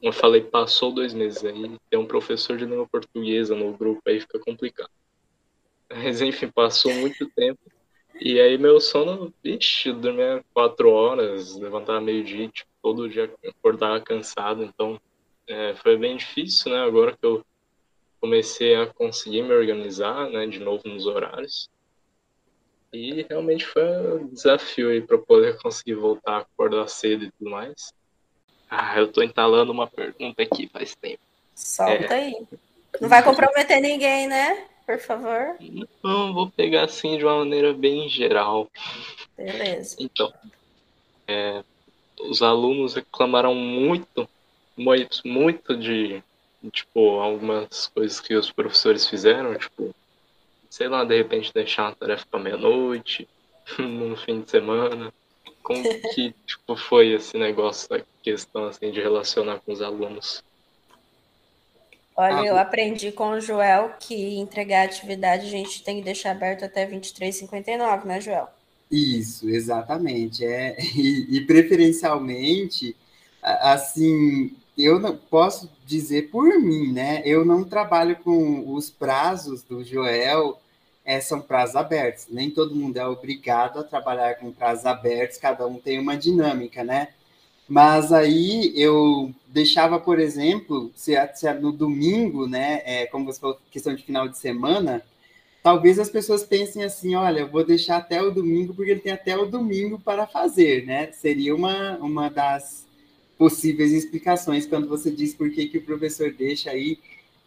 Eu falei, passou dois meses aí, tem um professor de língua portuguesa no grupo, aí fica complicado. Mas enfim, passou muito tempo. E aí meu sono, eu dormia quatro horas, levantava meio-dia, tipo, todo dia acordava cansado, então é, foi bem difícil, né? Agora que eu comecei a conseguir me organizar, né, de novo nos horários. E realmente foi um desafio aí para poder conseguir voltar a acordar cedo e tudo mais. Ah, eu tô entalando uma pergunta aqui faz tempo. Solta é... aí. Não vai comprometer ninguém, né? Por favor? Não, vou pegar assim de uma maneira bem geral. Beleza. Então, é, os alunos reclamaram muito, muito, muito de, tipo, algumas coisas que os professores fizeram, tipo, sei lá, de repente deixar uma tarefa para meia-noite, no fim de semana. como que tipo, foi esse negócio, a questão assim, de relacionar com os alunos? Olha, Ah, eu aprendi com o Joel que entregar a atividade a gente tem que deixar aberto até 23h59, né, Joel? Isso, exatamente. É, e, e preferencialmente, assim, eu não posso dizer por mim, né? Eu não trabalho com os prazos do Joel, é, são prazos abertos. Nem todo mundo é obrigado a trabalhar com prazos abertos, cada um tem uma dinâmica, né? Mas aí eu deixava, por exemplo, se, é- se no domingo, né? É, como você falou, questão de final de semana, talvez as pessoas pensem assim, olha, eu vou deixar até o domingo, porque ele tem até o domingo para fazer, né? Seria uma, uma das possíveis explicações quando você diz por que, que o professor deixa aí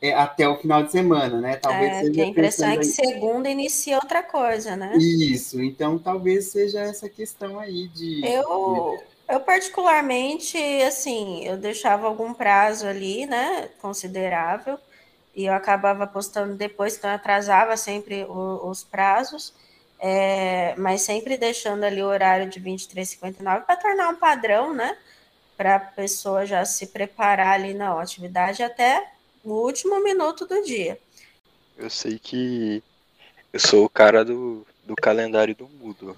é, até o final de semana, né? Talvez É, seja a impressão é que pensando segunda inicia outra coisa, né? aí- Isso, então talvez seja essa questão aí de... Eu, eu particularmente, assim, eu deixava algum prazo ali, né, considerável, e eu acabava postando depois, então eu atrasava sempre o- os prazos, é, mas sempre deixando ali o horário de 23h59 para tornar um padrão, né, para a pessoa já se preparar ali na atividade até o último minuto do dia. Eu sei que eu sou o cara do, do calendário do Moodle.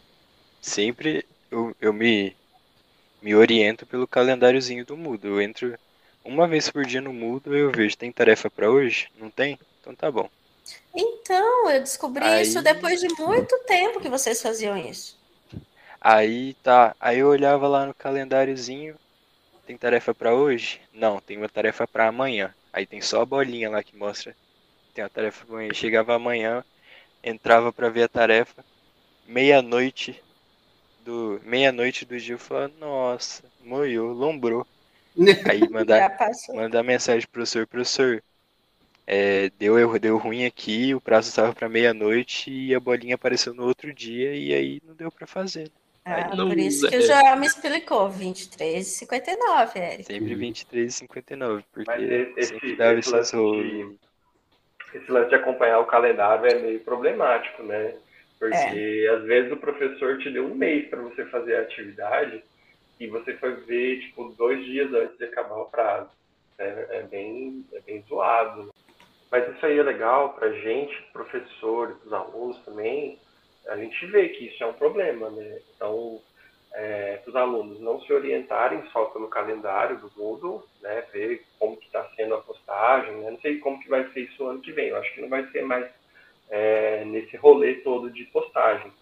Sempre eu, eu me, me oriento pelo calendáriozinho do Moodle. Eu entro uma vez por dia no Moodle e eu vejo, tem tarefa pra hoje? Não tem? Então tá bom. Então, eu descobri isso Aí- depois de muito tempo que vocês faziam isso. Aí tá, aí eu olhava lá no calendáriozinho, tem tarefa pra hoje? Não, tem uma tarefa pra amanhã. Aí tem só a bolinha lá que mostra tem uma tarefa pra amanhã. Chegava amanhã, entrava pra ver a tarefa, meia-noite do meia-noite do dia eu falava, nossa, moiou, lombrou. Aí mandar mandar mensagem pro professor, professor, é, deu erro, deu ruim aqui, o prazo estava pra meia-noite e a bolinha apareceu no outro dia e aí não deu pra fazer. Ah, Aí por isso que o é. Joel me explicou, 23 e 59, Eric. Sempre 23 e 59, porque Mas esse, sempre dava esse, esses lance rolos. de, esse lance de acompanhar o calendário é meio problemático, né? Porque às vezes o professor te deu um mês para você fazer a atividade e você foi ver, tipo, dois dias antes de acabar o prazo. É, é bem, é bem zoado. Mas isso aí é legal para gente, professor, para os alunos também, a gente vê que isso é um problema, né? Então, é, os alunos não se orientarem só pelo calendário do Google, né? Ver como que está sendo a postagem, né? Não sei como que vai ser isso ano que vem. Eu acho que não vai ser mais é, nesse rolê todo de postagem.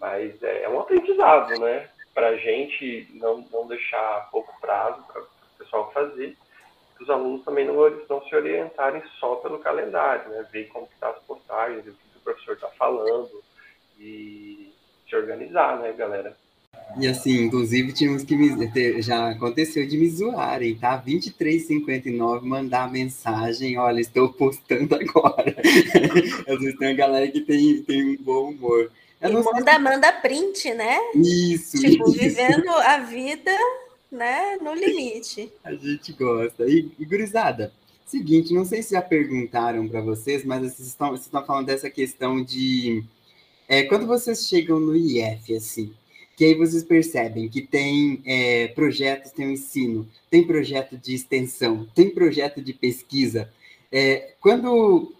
Mas é, é um aprendizado, né? Para a gente não, não deixar pouco prazo para o pessoal fazer, os alunos também não, não se orientarem só pelo calendário, né? Ver como que tá as postagens, o que o professor está falando e se organizar, né, galera? E assim, inclusive, tínhamos que me, já aconteceu de me zoarem, tá? 2359, mandar mensagem, olha, estou postando agora. Às vezes tem uma galera que tem, tem um bom humor. E não sei manda, manda print, né? se isso, Tipo, isso, vivendo a vida, né, no limite. a gente gosta. E, e gurizada, seguinte, não sei se já perguntaram para vocês, mas vocês estão, vocês estão falando dessa questão de é, quando vocês chegam no IF, assim, que aí vocês percebem que tem é, projetos, tem o ensino, tem projeto de extensão, tem projeto de pesquisa. É, quando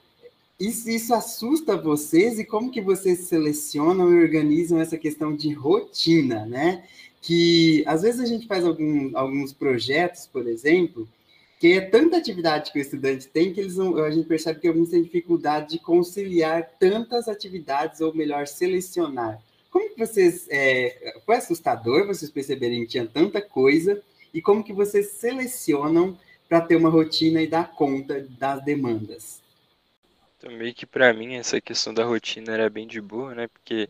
isso, isso assusta vocês e como que vocês selecionam e organizam essa questão de rotina, né? Que às vezes a gente faz algum, alguns projetos, por exemplo, que é tanta atividade que o estudante tem que eles não, a gente percebe que alguns têm dificuldade de conciliar tantas atividades, ou melhor, selecionar. Como que vocês, é, foi assustador vocês perceberem que tinha tanta coisa, e como que vocês selecionam para ter uma rotina e dar conta das demandas? Então, meio que pra mim essa questão da rotina era bem de boa, né? Porque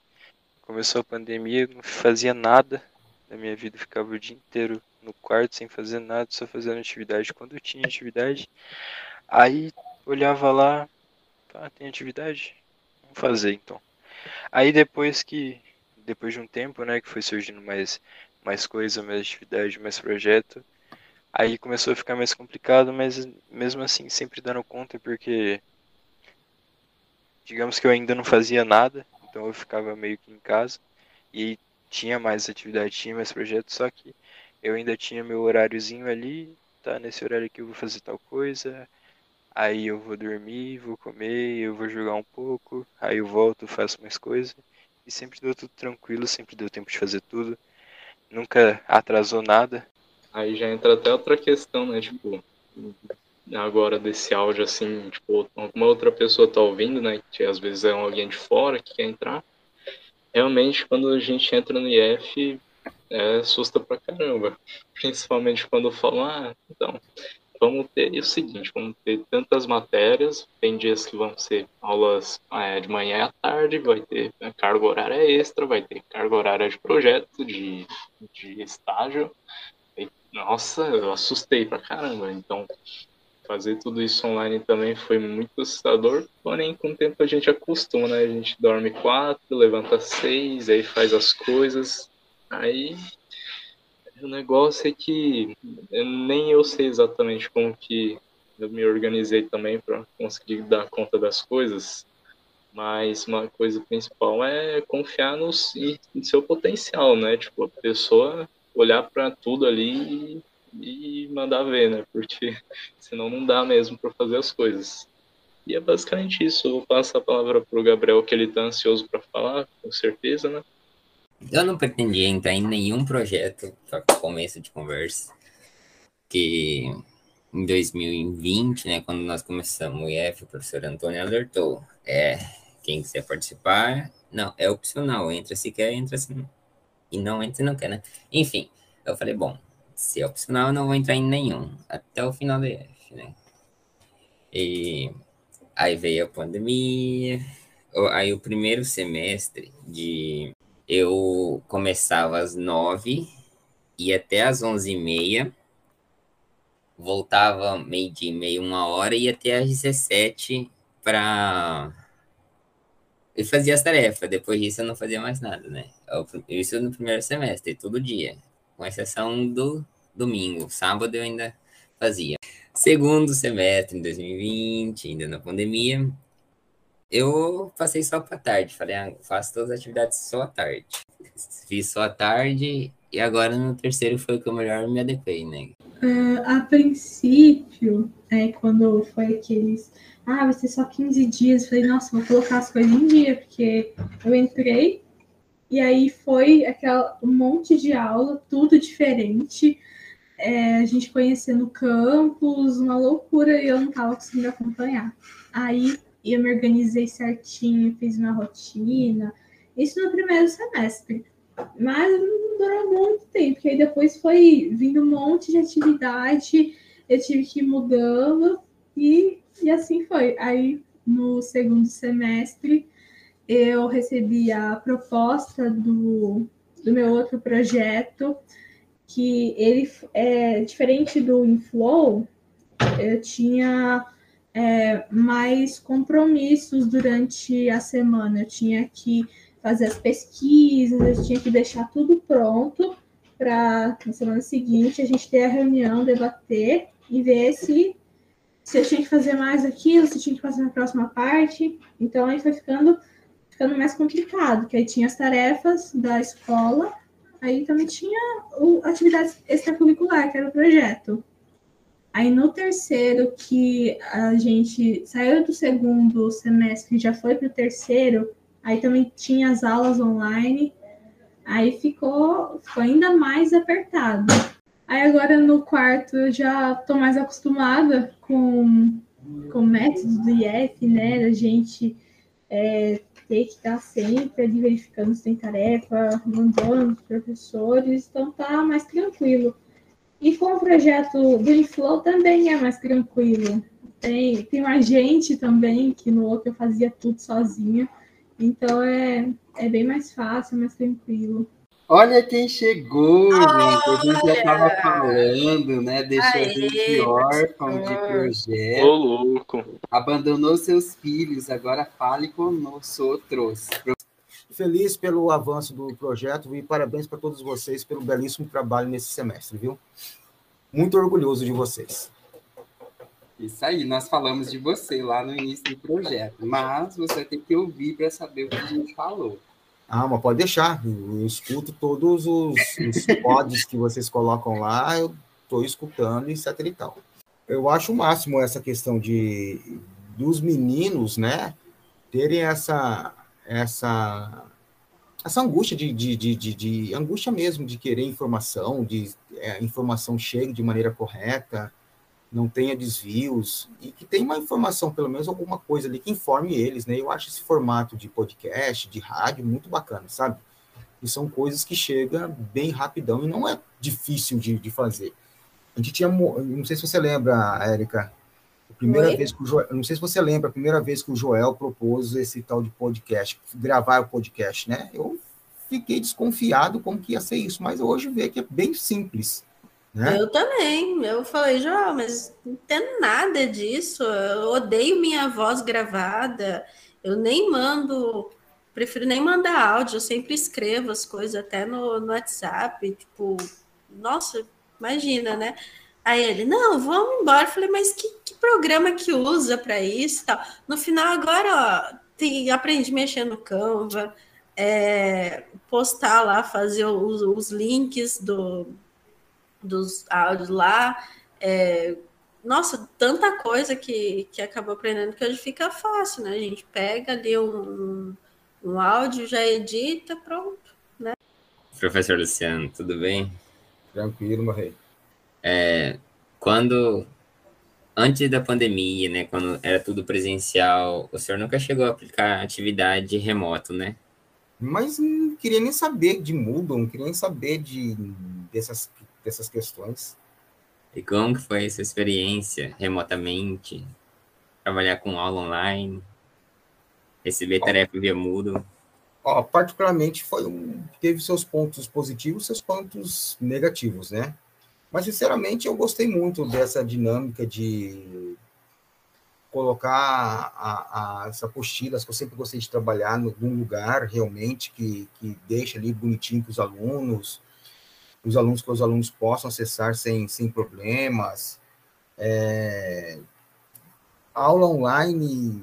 começou a pandemia, eu não fazia nada da minha vida, eu ficava o dia inteiro no quarto sem fazer nada, só fazendo atividade. Quando eu tinha atividade, aí olhava lá, ah, tem atividade? Vamos fazer então. Aí depois que, depois de um tempo, né, que foi surgindo mais, mais coisa, mais atividade, mais projeto, aí começou a ficar mais complicado, mas mesmo assim sempre dando conta, porque digamos que eu ainda não fazia nada, então eu ficava meio que em casa. E tinha mais atividade, tinha mais projetos, só que eu ainda tinha meu horáriozinho ali, tá? Nesse horário aqui eu vou fazer tal coisa, aí eu vou dormir, vou comer, eu vou jogar um pouco, aí eu volto, faço mais coisas, e sempre deu tudo tranquilo, sempre deu tempo de fazer tudo, nunca atrasou nada. Aí já entra até outra questão, né? Tipo, agora desse áudio assim, tipo, alguma outra pessoa tá ouvindo, né? Que às vezes é alguém de fora que quer entrar. Realmente, quando a gente entra no IF, é, assusta pra caramba. Principalmente quando falam, ah, então, vamos ter o seguinte, vamos ter tantas matérias, tem dias que vão ser aulas é, de manhã à tarde, vai ter carga horária extra, vai ter carga horária de projeto, de, de estágio. E, nossa, eu assustei pra caramba. Então, fazer tudo isso online também foi muito assustador, porém com o tempo a gente acostuma, né? A gente dorme quatro, levanta seis, aí faz as coisas, aí o negócio é que nem eu sei exatamente como que eu me organizei também para conseguir dar conta das coisas, mas uma coisa principal é confiar no, no seu potencial, né? Tipo, a pessoa olhar para tudo ali e mandar ver, né? Porque senão não dá mesmo para fazer as coisas. E é basicamente isso. Eu vou passar a palavra para o Gabriel, que ele está ansioso para falar, com certeza, né? Eu não pretendia entrar em nenhum projeto para começo de conversa. Que em 2020, né, quando nós começamos o IF, o professor Antônio alertou. É, quem quiser participar, não, é opcional. Entra se quer, entra se não. E não entra se não quer, né? Enfim, eu falei, bom, se é opcional, eu não vou entrar em nenhum, até o final do EF, né? E aí veio a pandemia, aí o primeiro semestre de eu começava às nove e até às onze e meia, voltava meio dia e meia, uma hora, e até às 17 para eu fazia as tarefas, depois disso eu não fazia mais nada, né? Isso no primeiro semestre, todo dia com exceção do domingo. Sábado eu ainda fazia. Segundo semestre, em 2020, ainda na pandemia, eu passei só para tarde. Falei, ah, faço todas as atividades só à tarde. Fiz só à tarde e agora no terceiro foi o que eu melhor me adequei, né? Uh, a princípio, é, quando foi aqueles. Ah, vai ser só 15 dias. Falei, nossa, vou colocar as coisas em dia, porque eu entrei e aí foi aquela, um monte de aula, tudo diferente. É, a gente conhecendo o campus, uma loucura, e eu não estava conseguindo acompanhar. Aí eu me organizei certinho, fiz minha rotina. Isso no primeiro semestre. Mas não durou muito tempo, porque aí depois foi vindo um monte de atividade, eu tive que ir mudando, e, e assim foi. Aí no segundo semestre eu recebi a proposta do, do meu outro projeto, que ele é diferente do Inflow, eu tinha é, mais compromissos durante a semana. Eu tinha que fazer as pesquisas, eu tinha que deixar tudo pronto para na semana seguinte a gente ter a reunião, debater e ver se, se eu tinha que fazer mais aquilo, se eu tinha que fazer na próxima parte. Então aí foi ficando ficando mais complicado, que aí tinha as tarefas da escola, aí também tinha o, atividade extracurricular, que era o projeto. Aí no terceiro, que a gente saiu do segundo semestre e já foi para o terceiro, aí também tinha as aulas online, aí ficou, ficou ainda mais apertado. Aí agora no quarto eu já estou mais acostumada com, com métodos do IF, né? A gente é, ter que estar sempre ali verificando se tem tarefa, mandando os professores, então tá mais tranquilo. E com o projeto do Inflow também é mais tranquilo. Tem, tem mais gente também, que no outro eu fazia tudo sozinha. Então é, é bem mais fácil, mais tranquilo. Olha quem chegou, Olha. gente. A gente já estava falando, né? Deixou Aê, a gente órfão de projeto. Ô, louco. Abandonou seus filhos, agora fale conosco. Feliz pelo avanço do projeto e parabéns para todos vocês pelo belíssimo trabalho nesse semestre, viu? Muito orgulhoso de vocês. Isso aí, nós falamos de você lá no início do projeto, mas você tem que ouvir para saber o que a gente falou. Ah, mas pode deixar. Eu, escuto todos os, os pods que vocês colocam lá, eu estou escutando, etc e tal. Eu acho o máximo essa questão de dos meninos, né, terem essa essa essa angústia de, de, de, de, de angústia mesmo de querer informação, de é, informação chegue de maneira correta, não tenha desvios e que tenha uma informação, pelo menos alguma coisa ali que informe eles, né? Eu acho esse formato de podcast, de rádio muito bacana, sabe? E são coisas que chegam bem rapidão e não é difícil de, de fazer. A gente tinha, não sei se você lembra, Érica, primeira Oi? vez que o Joel, não sei se você lembra, a primeira vez que o Joel propôs esse tal de podcast, gravar o podcast, né? Eu fiquei desconfiado como que ia ser isso, mas hoje vê que é bem simples. Né? Eu também. Eu falei, João, mas não entendo nada disso. Eu odeio minha voz gravada. Eu nem mando, prefiro nem mandar áudio. Eu sempre escrevo as coisas até no, no WhatsApp. Tipo, nossa, imagina, né? Aí ele, não, vamos embora. Eu falei, mas que, que programa que usa para isso tal? No final, agora, ó, tem, aprendi a mexer no Canva, é, postar lá, fazer os, os links do, dos áudios lá. É, nossa, tanta coisa que, que acabou aprendendo que hoje fica fácil, né? A gente pega ali um, um áudio, já edita, pronto, né? Professor Luciano, tudo bem? Tranquilo, meu rei. É, quando, antes da pandemia, né, quando era tudo presencial, o senhor nunca chegou a aplicar atividade remoto, né? Mas não queria nem saber de Moodle, não queria nem saber de, dessas dessas questões. E como que foi essa experiência remotamente? Trabalhar com aula online? Receber tarefa via Moodle? Ó, particularmente foi um, teve seus pontos positivos, seus pontos negativos, né? Mas sinceramente eu gostei muito dessa dinâmica de colocar a, a, essa apostila, que eu sempre gostei de trabalhar no, num lugar realmente que, que deixa ali bonitinho para os alunos, os alunos que os alunos possam acessar sem, sem problemas. É, aula online,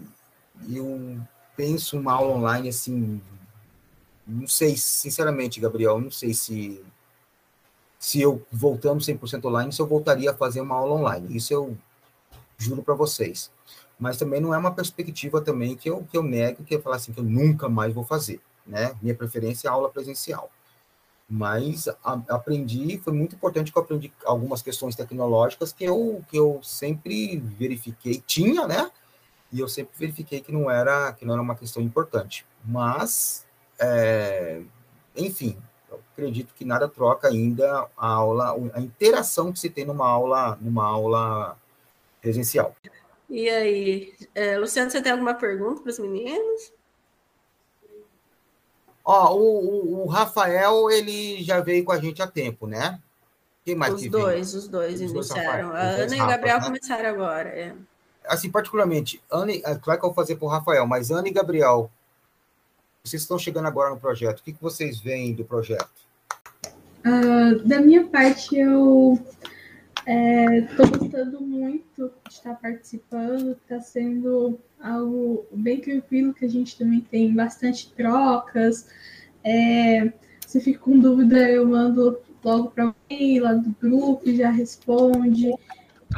eu penso uma aula online assim, não sei, sinceramente, Gabriel, não sei se se eu voltando 100% online, se eu voltaria a fazer uma aula online. Isso eu juro para vocês. Mas também não é uma perspectiva também que eu, que eu nego, que eu falar assim, que eu nunca mais vou fazer, né? Minha preferência é aula presencial mas a, aprendi, foi muito importante que eu aprendi algumas questões tecnológicas que eu, que eu sempre verifiquei, tinha, né? E eu sempre verifiquei que não era, que não era uma questão importante. Mas, é, enfim, acredito que nada troca ainda a aula, a interação que se tem numa aula, numa aula presencial. E aí, é, Luciano, você tem alguma pergunta para os meninos? Ó, o, o, Rafael, ele já veio com a gente há tempo, né? Quem mais os dois, os dois os iniciaram. Dois, a Ana e o Gabriel né? começaram agora. É. Assim, particularmente, Ana, é claro que eu vou fazer para o Rafael, mas Ana e Gabriel, vocês estão chegando agora no projeto. O que, que vocês veem do projeto? Uh, da minha parte, eu estou é, gostando muito de estar participando, está sendo algo bem tranquilo, que a gente também tem bastante trocas. É, se fica com dúvida, eu mando logo para alguém lá do grupo, já responde.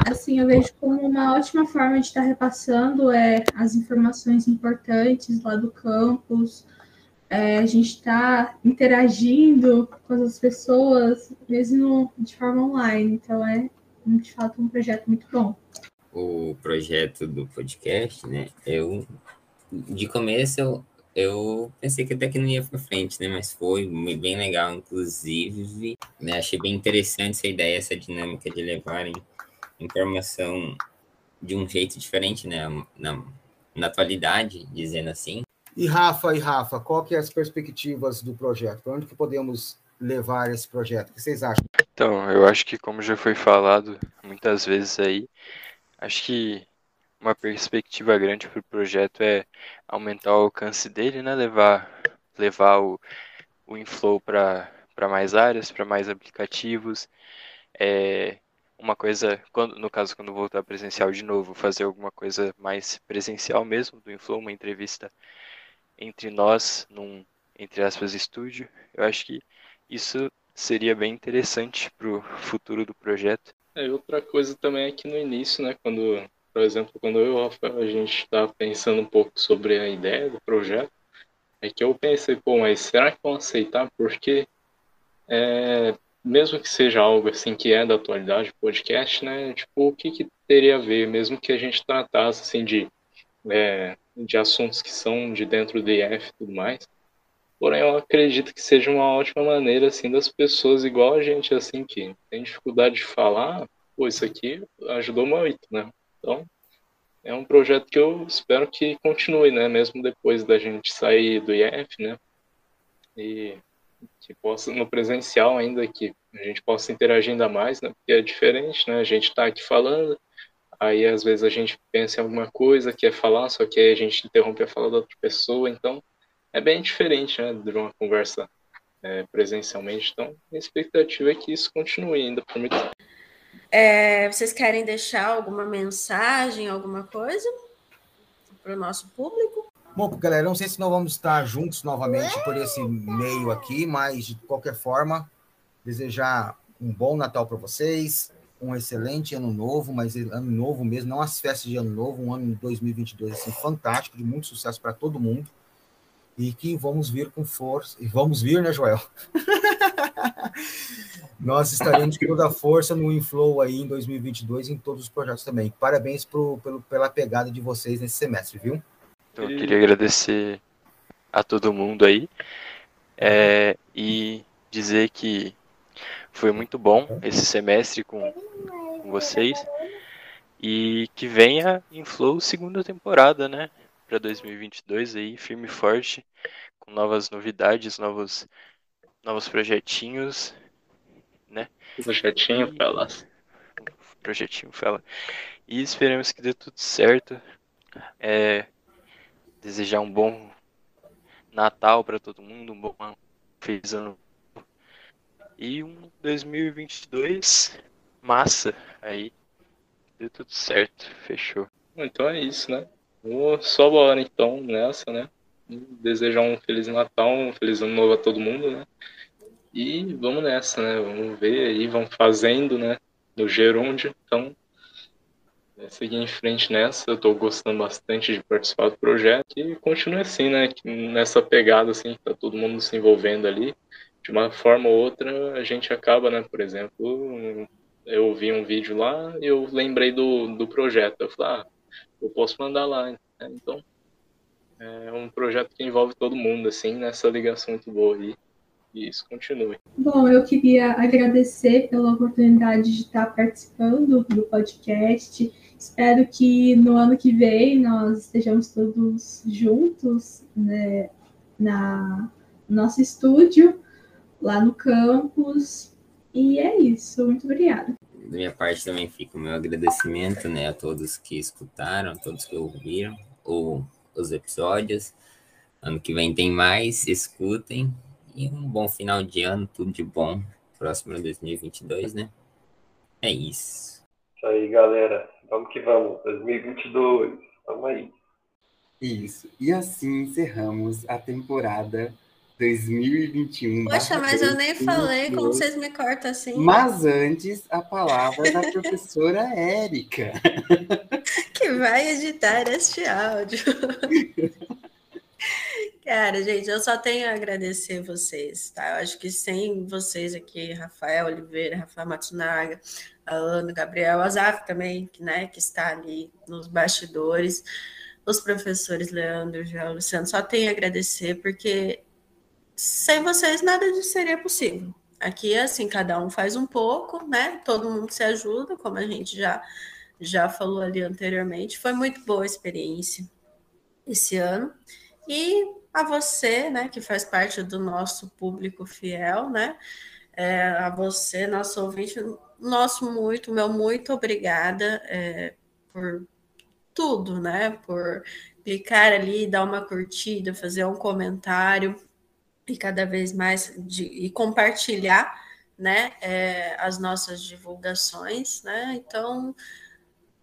Assim, eu vejo como uma ótima forma de estar repassando é, as informações importantes lá do campus. É, a gente está interagindo com as pessoas, mesmo de forma online. Então, é de fato um projeto muito bom o projeto do podcast, né? Eu, de começo, eu, eu pensei que até que não ia para frente, né? Mas foi bem legal, inclusive. Né? Achei bem interessante essa ideia, essa dinâmica de levarem informação de um jeito diferente, né? Na, na atualidade, dizendo assim. E Rafa, e Rafa, qual que é as perspectivas do projeto? Para onde que podemos levar esse projeto? O que vocês acham? Então, eu acho que como já foi falado muitas vezes aí, Acho que uma perspectiva grande para o projeto é aumentar o alcance dele, né? Levar, levar o, o Inflow para mais áreas, para mais aplicativos. É, uma coisa, quando, no caso, quando voltar presencial de novo, fazer alguma coisa mais presencial mesmo do Inflow, uma entrevista entre nós, num, entre aspas, estúdio. Eu acho que isso seria bem interessante para o futuro do projeto. É, outra coisa também é que no início, né, quando, por exemplo, quando eu e o Rafael, a gente estava pensando um pouco sobre a ideia do projeto, é que eu pensei, pô, mas será que vão aceitar? Porque é, mesmo que seja algo assim que é da atualidade, podcast, né, tipo, o que, que teria a ver, mesmo que a gente tratasse assim de, é, de assuntos que são de dentro do IF e tudo mais, Porém, eu acredito que seja uma ótima maneira, assim, das pessoas igual a gente, assim, que tem dificuldade de falar, pô, isso aqui ajudou muito, né? Então, é um projeto que eu espero que continue, né? Mesmo depois da gente sair do IF, né? E que possa, no presencial ainda, que a gente possa interagir ainda mais, né? Porque é diferente, né? A gente está aqui falando, aí às vezes a gente pensa em alguma coisa, quer falar, só que aí a gente interrompe a fala da outra pessoa, então é bem diferente né, de uma conversa é, presencialmente. Então, a expectativa é que isso continue ainda por muito tempo. É, vocês querem deixar alguma mensagem, alguma coisa para o nosso público? Bom, galera, não sei se nós vamos estar juntos novamente por esse meio aqui, mas de qualquer forma, desejar um bom Natal para vocês, um excelente ano novo, mas ano novo mesmo, não as festas de ano novo, um ano de 2022 assim, fantástico, de muito sucesso para todo mundo e que vamos vir com força. E vamos vir, né, Joel? Nós estaremos com toda a força no Inflow aí em 2022 em todos os projetos também. Parabéns pro, pelo, pela pegada de vocês nesse semestre, viu? Eu queria agradecer a todo mundo aí é, e dizer que foi muito bom esse semestre com, com vocês e que venha Inflow segunda temporada, né? para 2022 aí, firme e forte, com novas novidades, novos, novos projetinhos, né? Projetinho, e... Felas. Projetinho, Fela. E esperamos que dê tudo certo. É, desejar um bom Natal para todo mundo, um bom feliz ano e um 2022 massa aí. Deu tudo certo, fechou. Então é isso, né? Vou só bora então nessa, né? Desejar um Feliz Natal, um Feliz Ano Novo a todo mundo, né? E vamos nessa, né? Vamos ver aí, vamos fazendo, né? Do Gerúndio. Então, é seguir em frente nessa. Eu estou gostando bastante de participar do projeto e continue assim, né? Nessa pegada, assim, que tá todo mundo se envolvendo ali. De uma forma ou outra, a gente acaba, né? Por exemplo, eu vi um vídeo lá e eu lembrei do, do projeto. Eu falei, ah, eu posso mandar lá. Né? Então, é um projeto que envolve todo mundo, assim, nessa ligação muito boa aí. E isso continue. Bom, eu queria agradecer pela oportunidade de estar participando do podcast. Espero que no ano que vem nós estejamos todos juntos né, na no nosso estúdio, lá no campus. E é isso. Muito obrigada da minha parte também fica o meu agradecimento, né, a todos que escutaram, a todos que ouviram ou os episódios. Ano que vem tem mais, escutem e um bom final de ano, tudo de bom. Próximo a 2022, né? É isso. Isso aí, galera. Vamos que vamos. 2022. Vamos aí. Isso. E assim encerramos a temporada 2021. Poxa, mas eu nem falei como vocês me cortam assim. Mas antes, a palavra da professora Érica. Que vai editar este áudio. Cara, gente, eu só tenho a agradecer vocês, tá? Eu acho que sem vocês aqui, Rafael Oliveira, Rafael Matsunaga, Ana, Gabriel, Azaf também, né, que está ali nos bastidores, os professores Leandro, João, Luciano, só tenho a agradecer, porque sem vocês nada disso seria possível. Aqui é assim, cada um faz um pouco, né? Todo mundo se ajuda, como a gente já já falou ali anteriormente. Foi muito boa a experiência esse ano. E a você, né, que faz parte do nosso público fiel, né? É, a você, nosso ouvinte, nosso muito, meu muito obrigada é, por tudo, né? Por clicar ali, dar uma curtida, fazer um comentário e cada vez mais de, e compartilhar né, é, as nossas divulgações. Né? Então,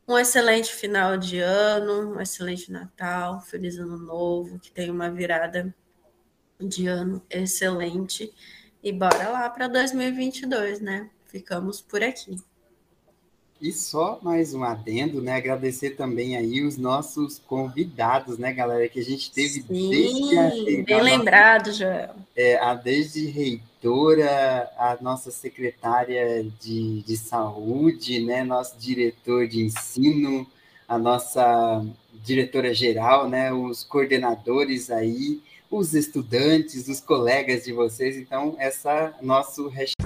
um excelente final de ano, um excelente Natal, feliz ano novo, que tenha uma virada de ano excelente e bora lá para 2022, né? Ficamos por aqui. E só mais um adendo, né? Agradecer também aí os nossos convidados, né, galera, que a gente teve Sim, desde a, bem lembrado, Joel. É, a desde reitora, a nossa secretária de, de saúde, né, nosso diretor de ensino, a nossa diretora geral, né, os coordenadores aí, os estudantes, os colegas de vocês. Então, essa nosso hashtag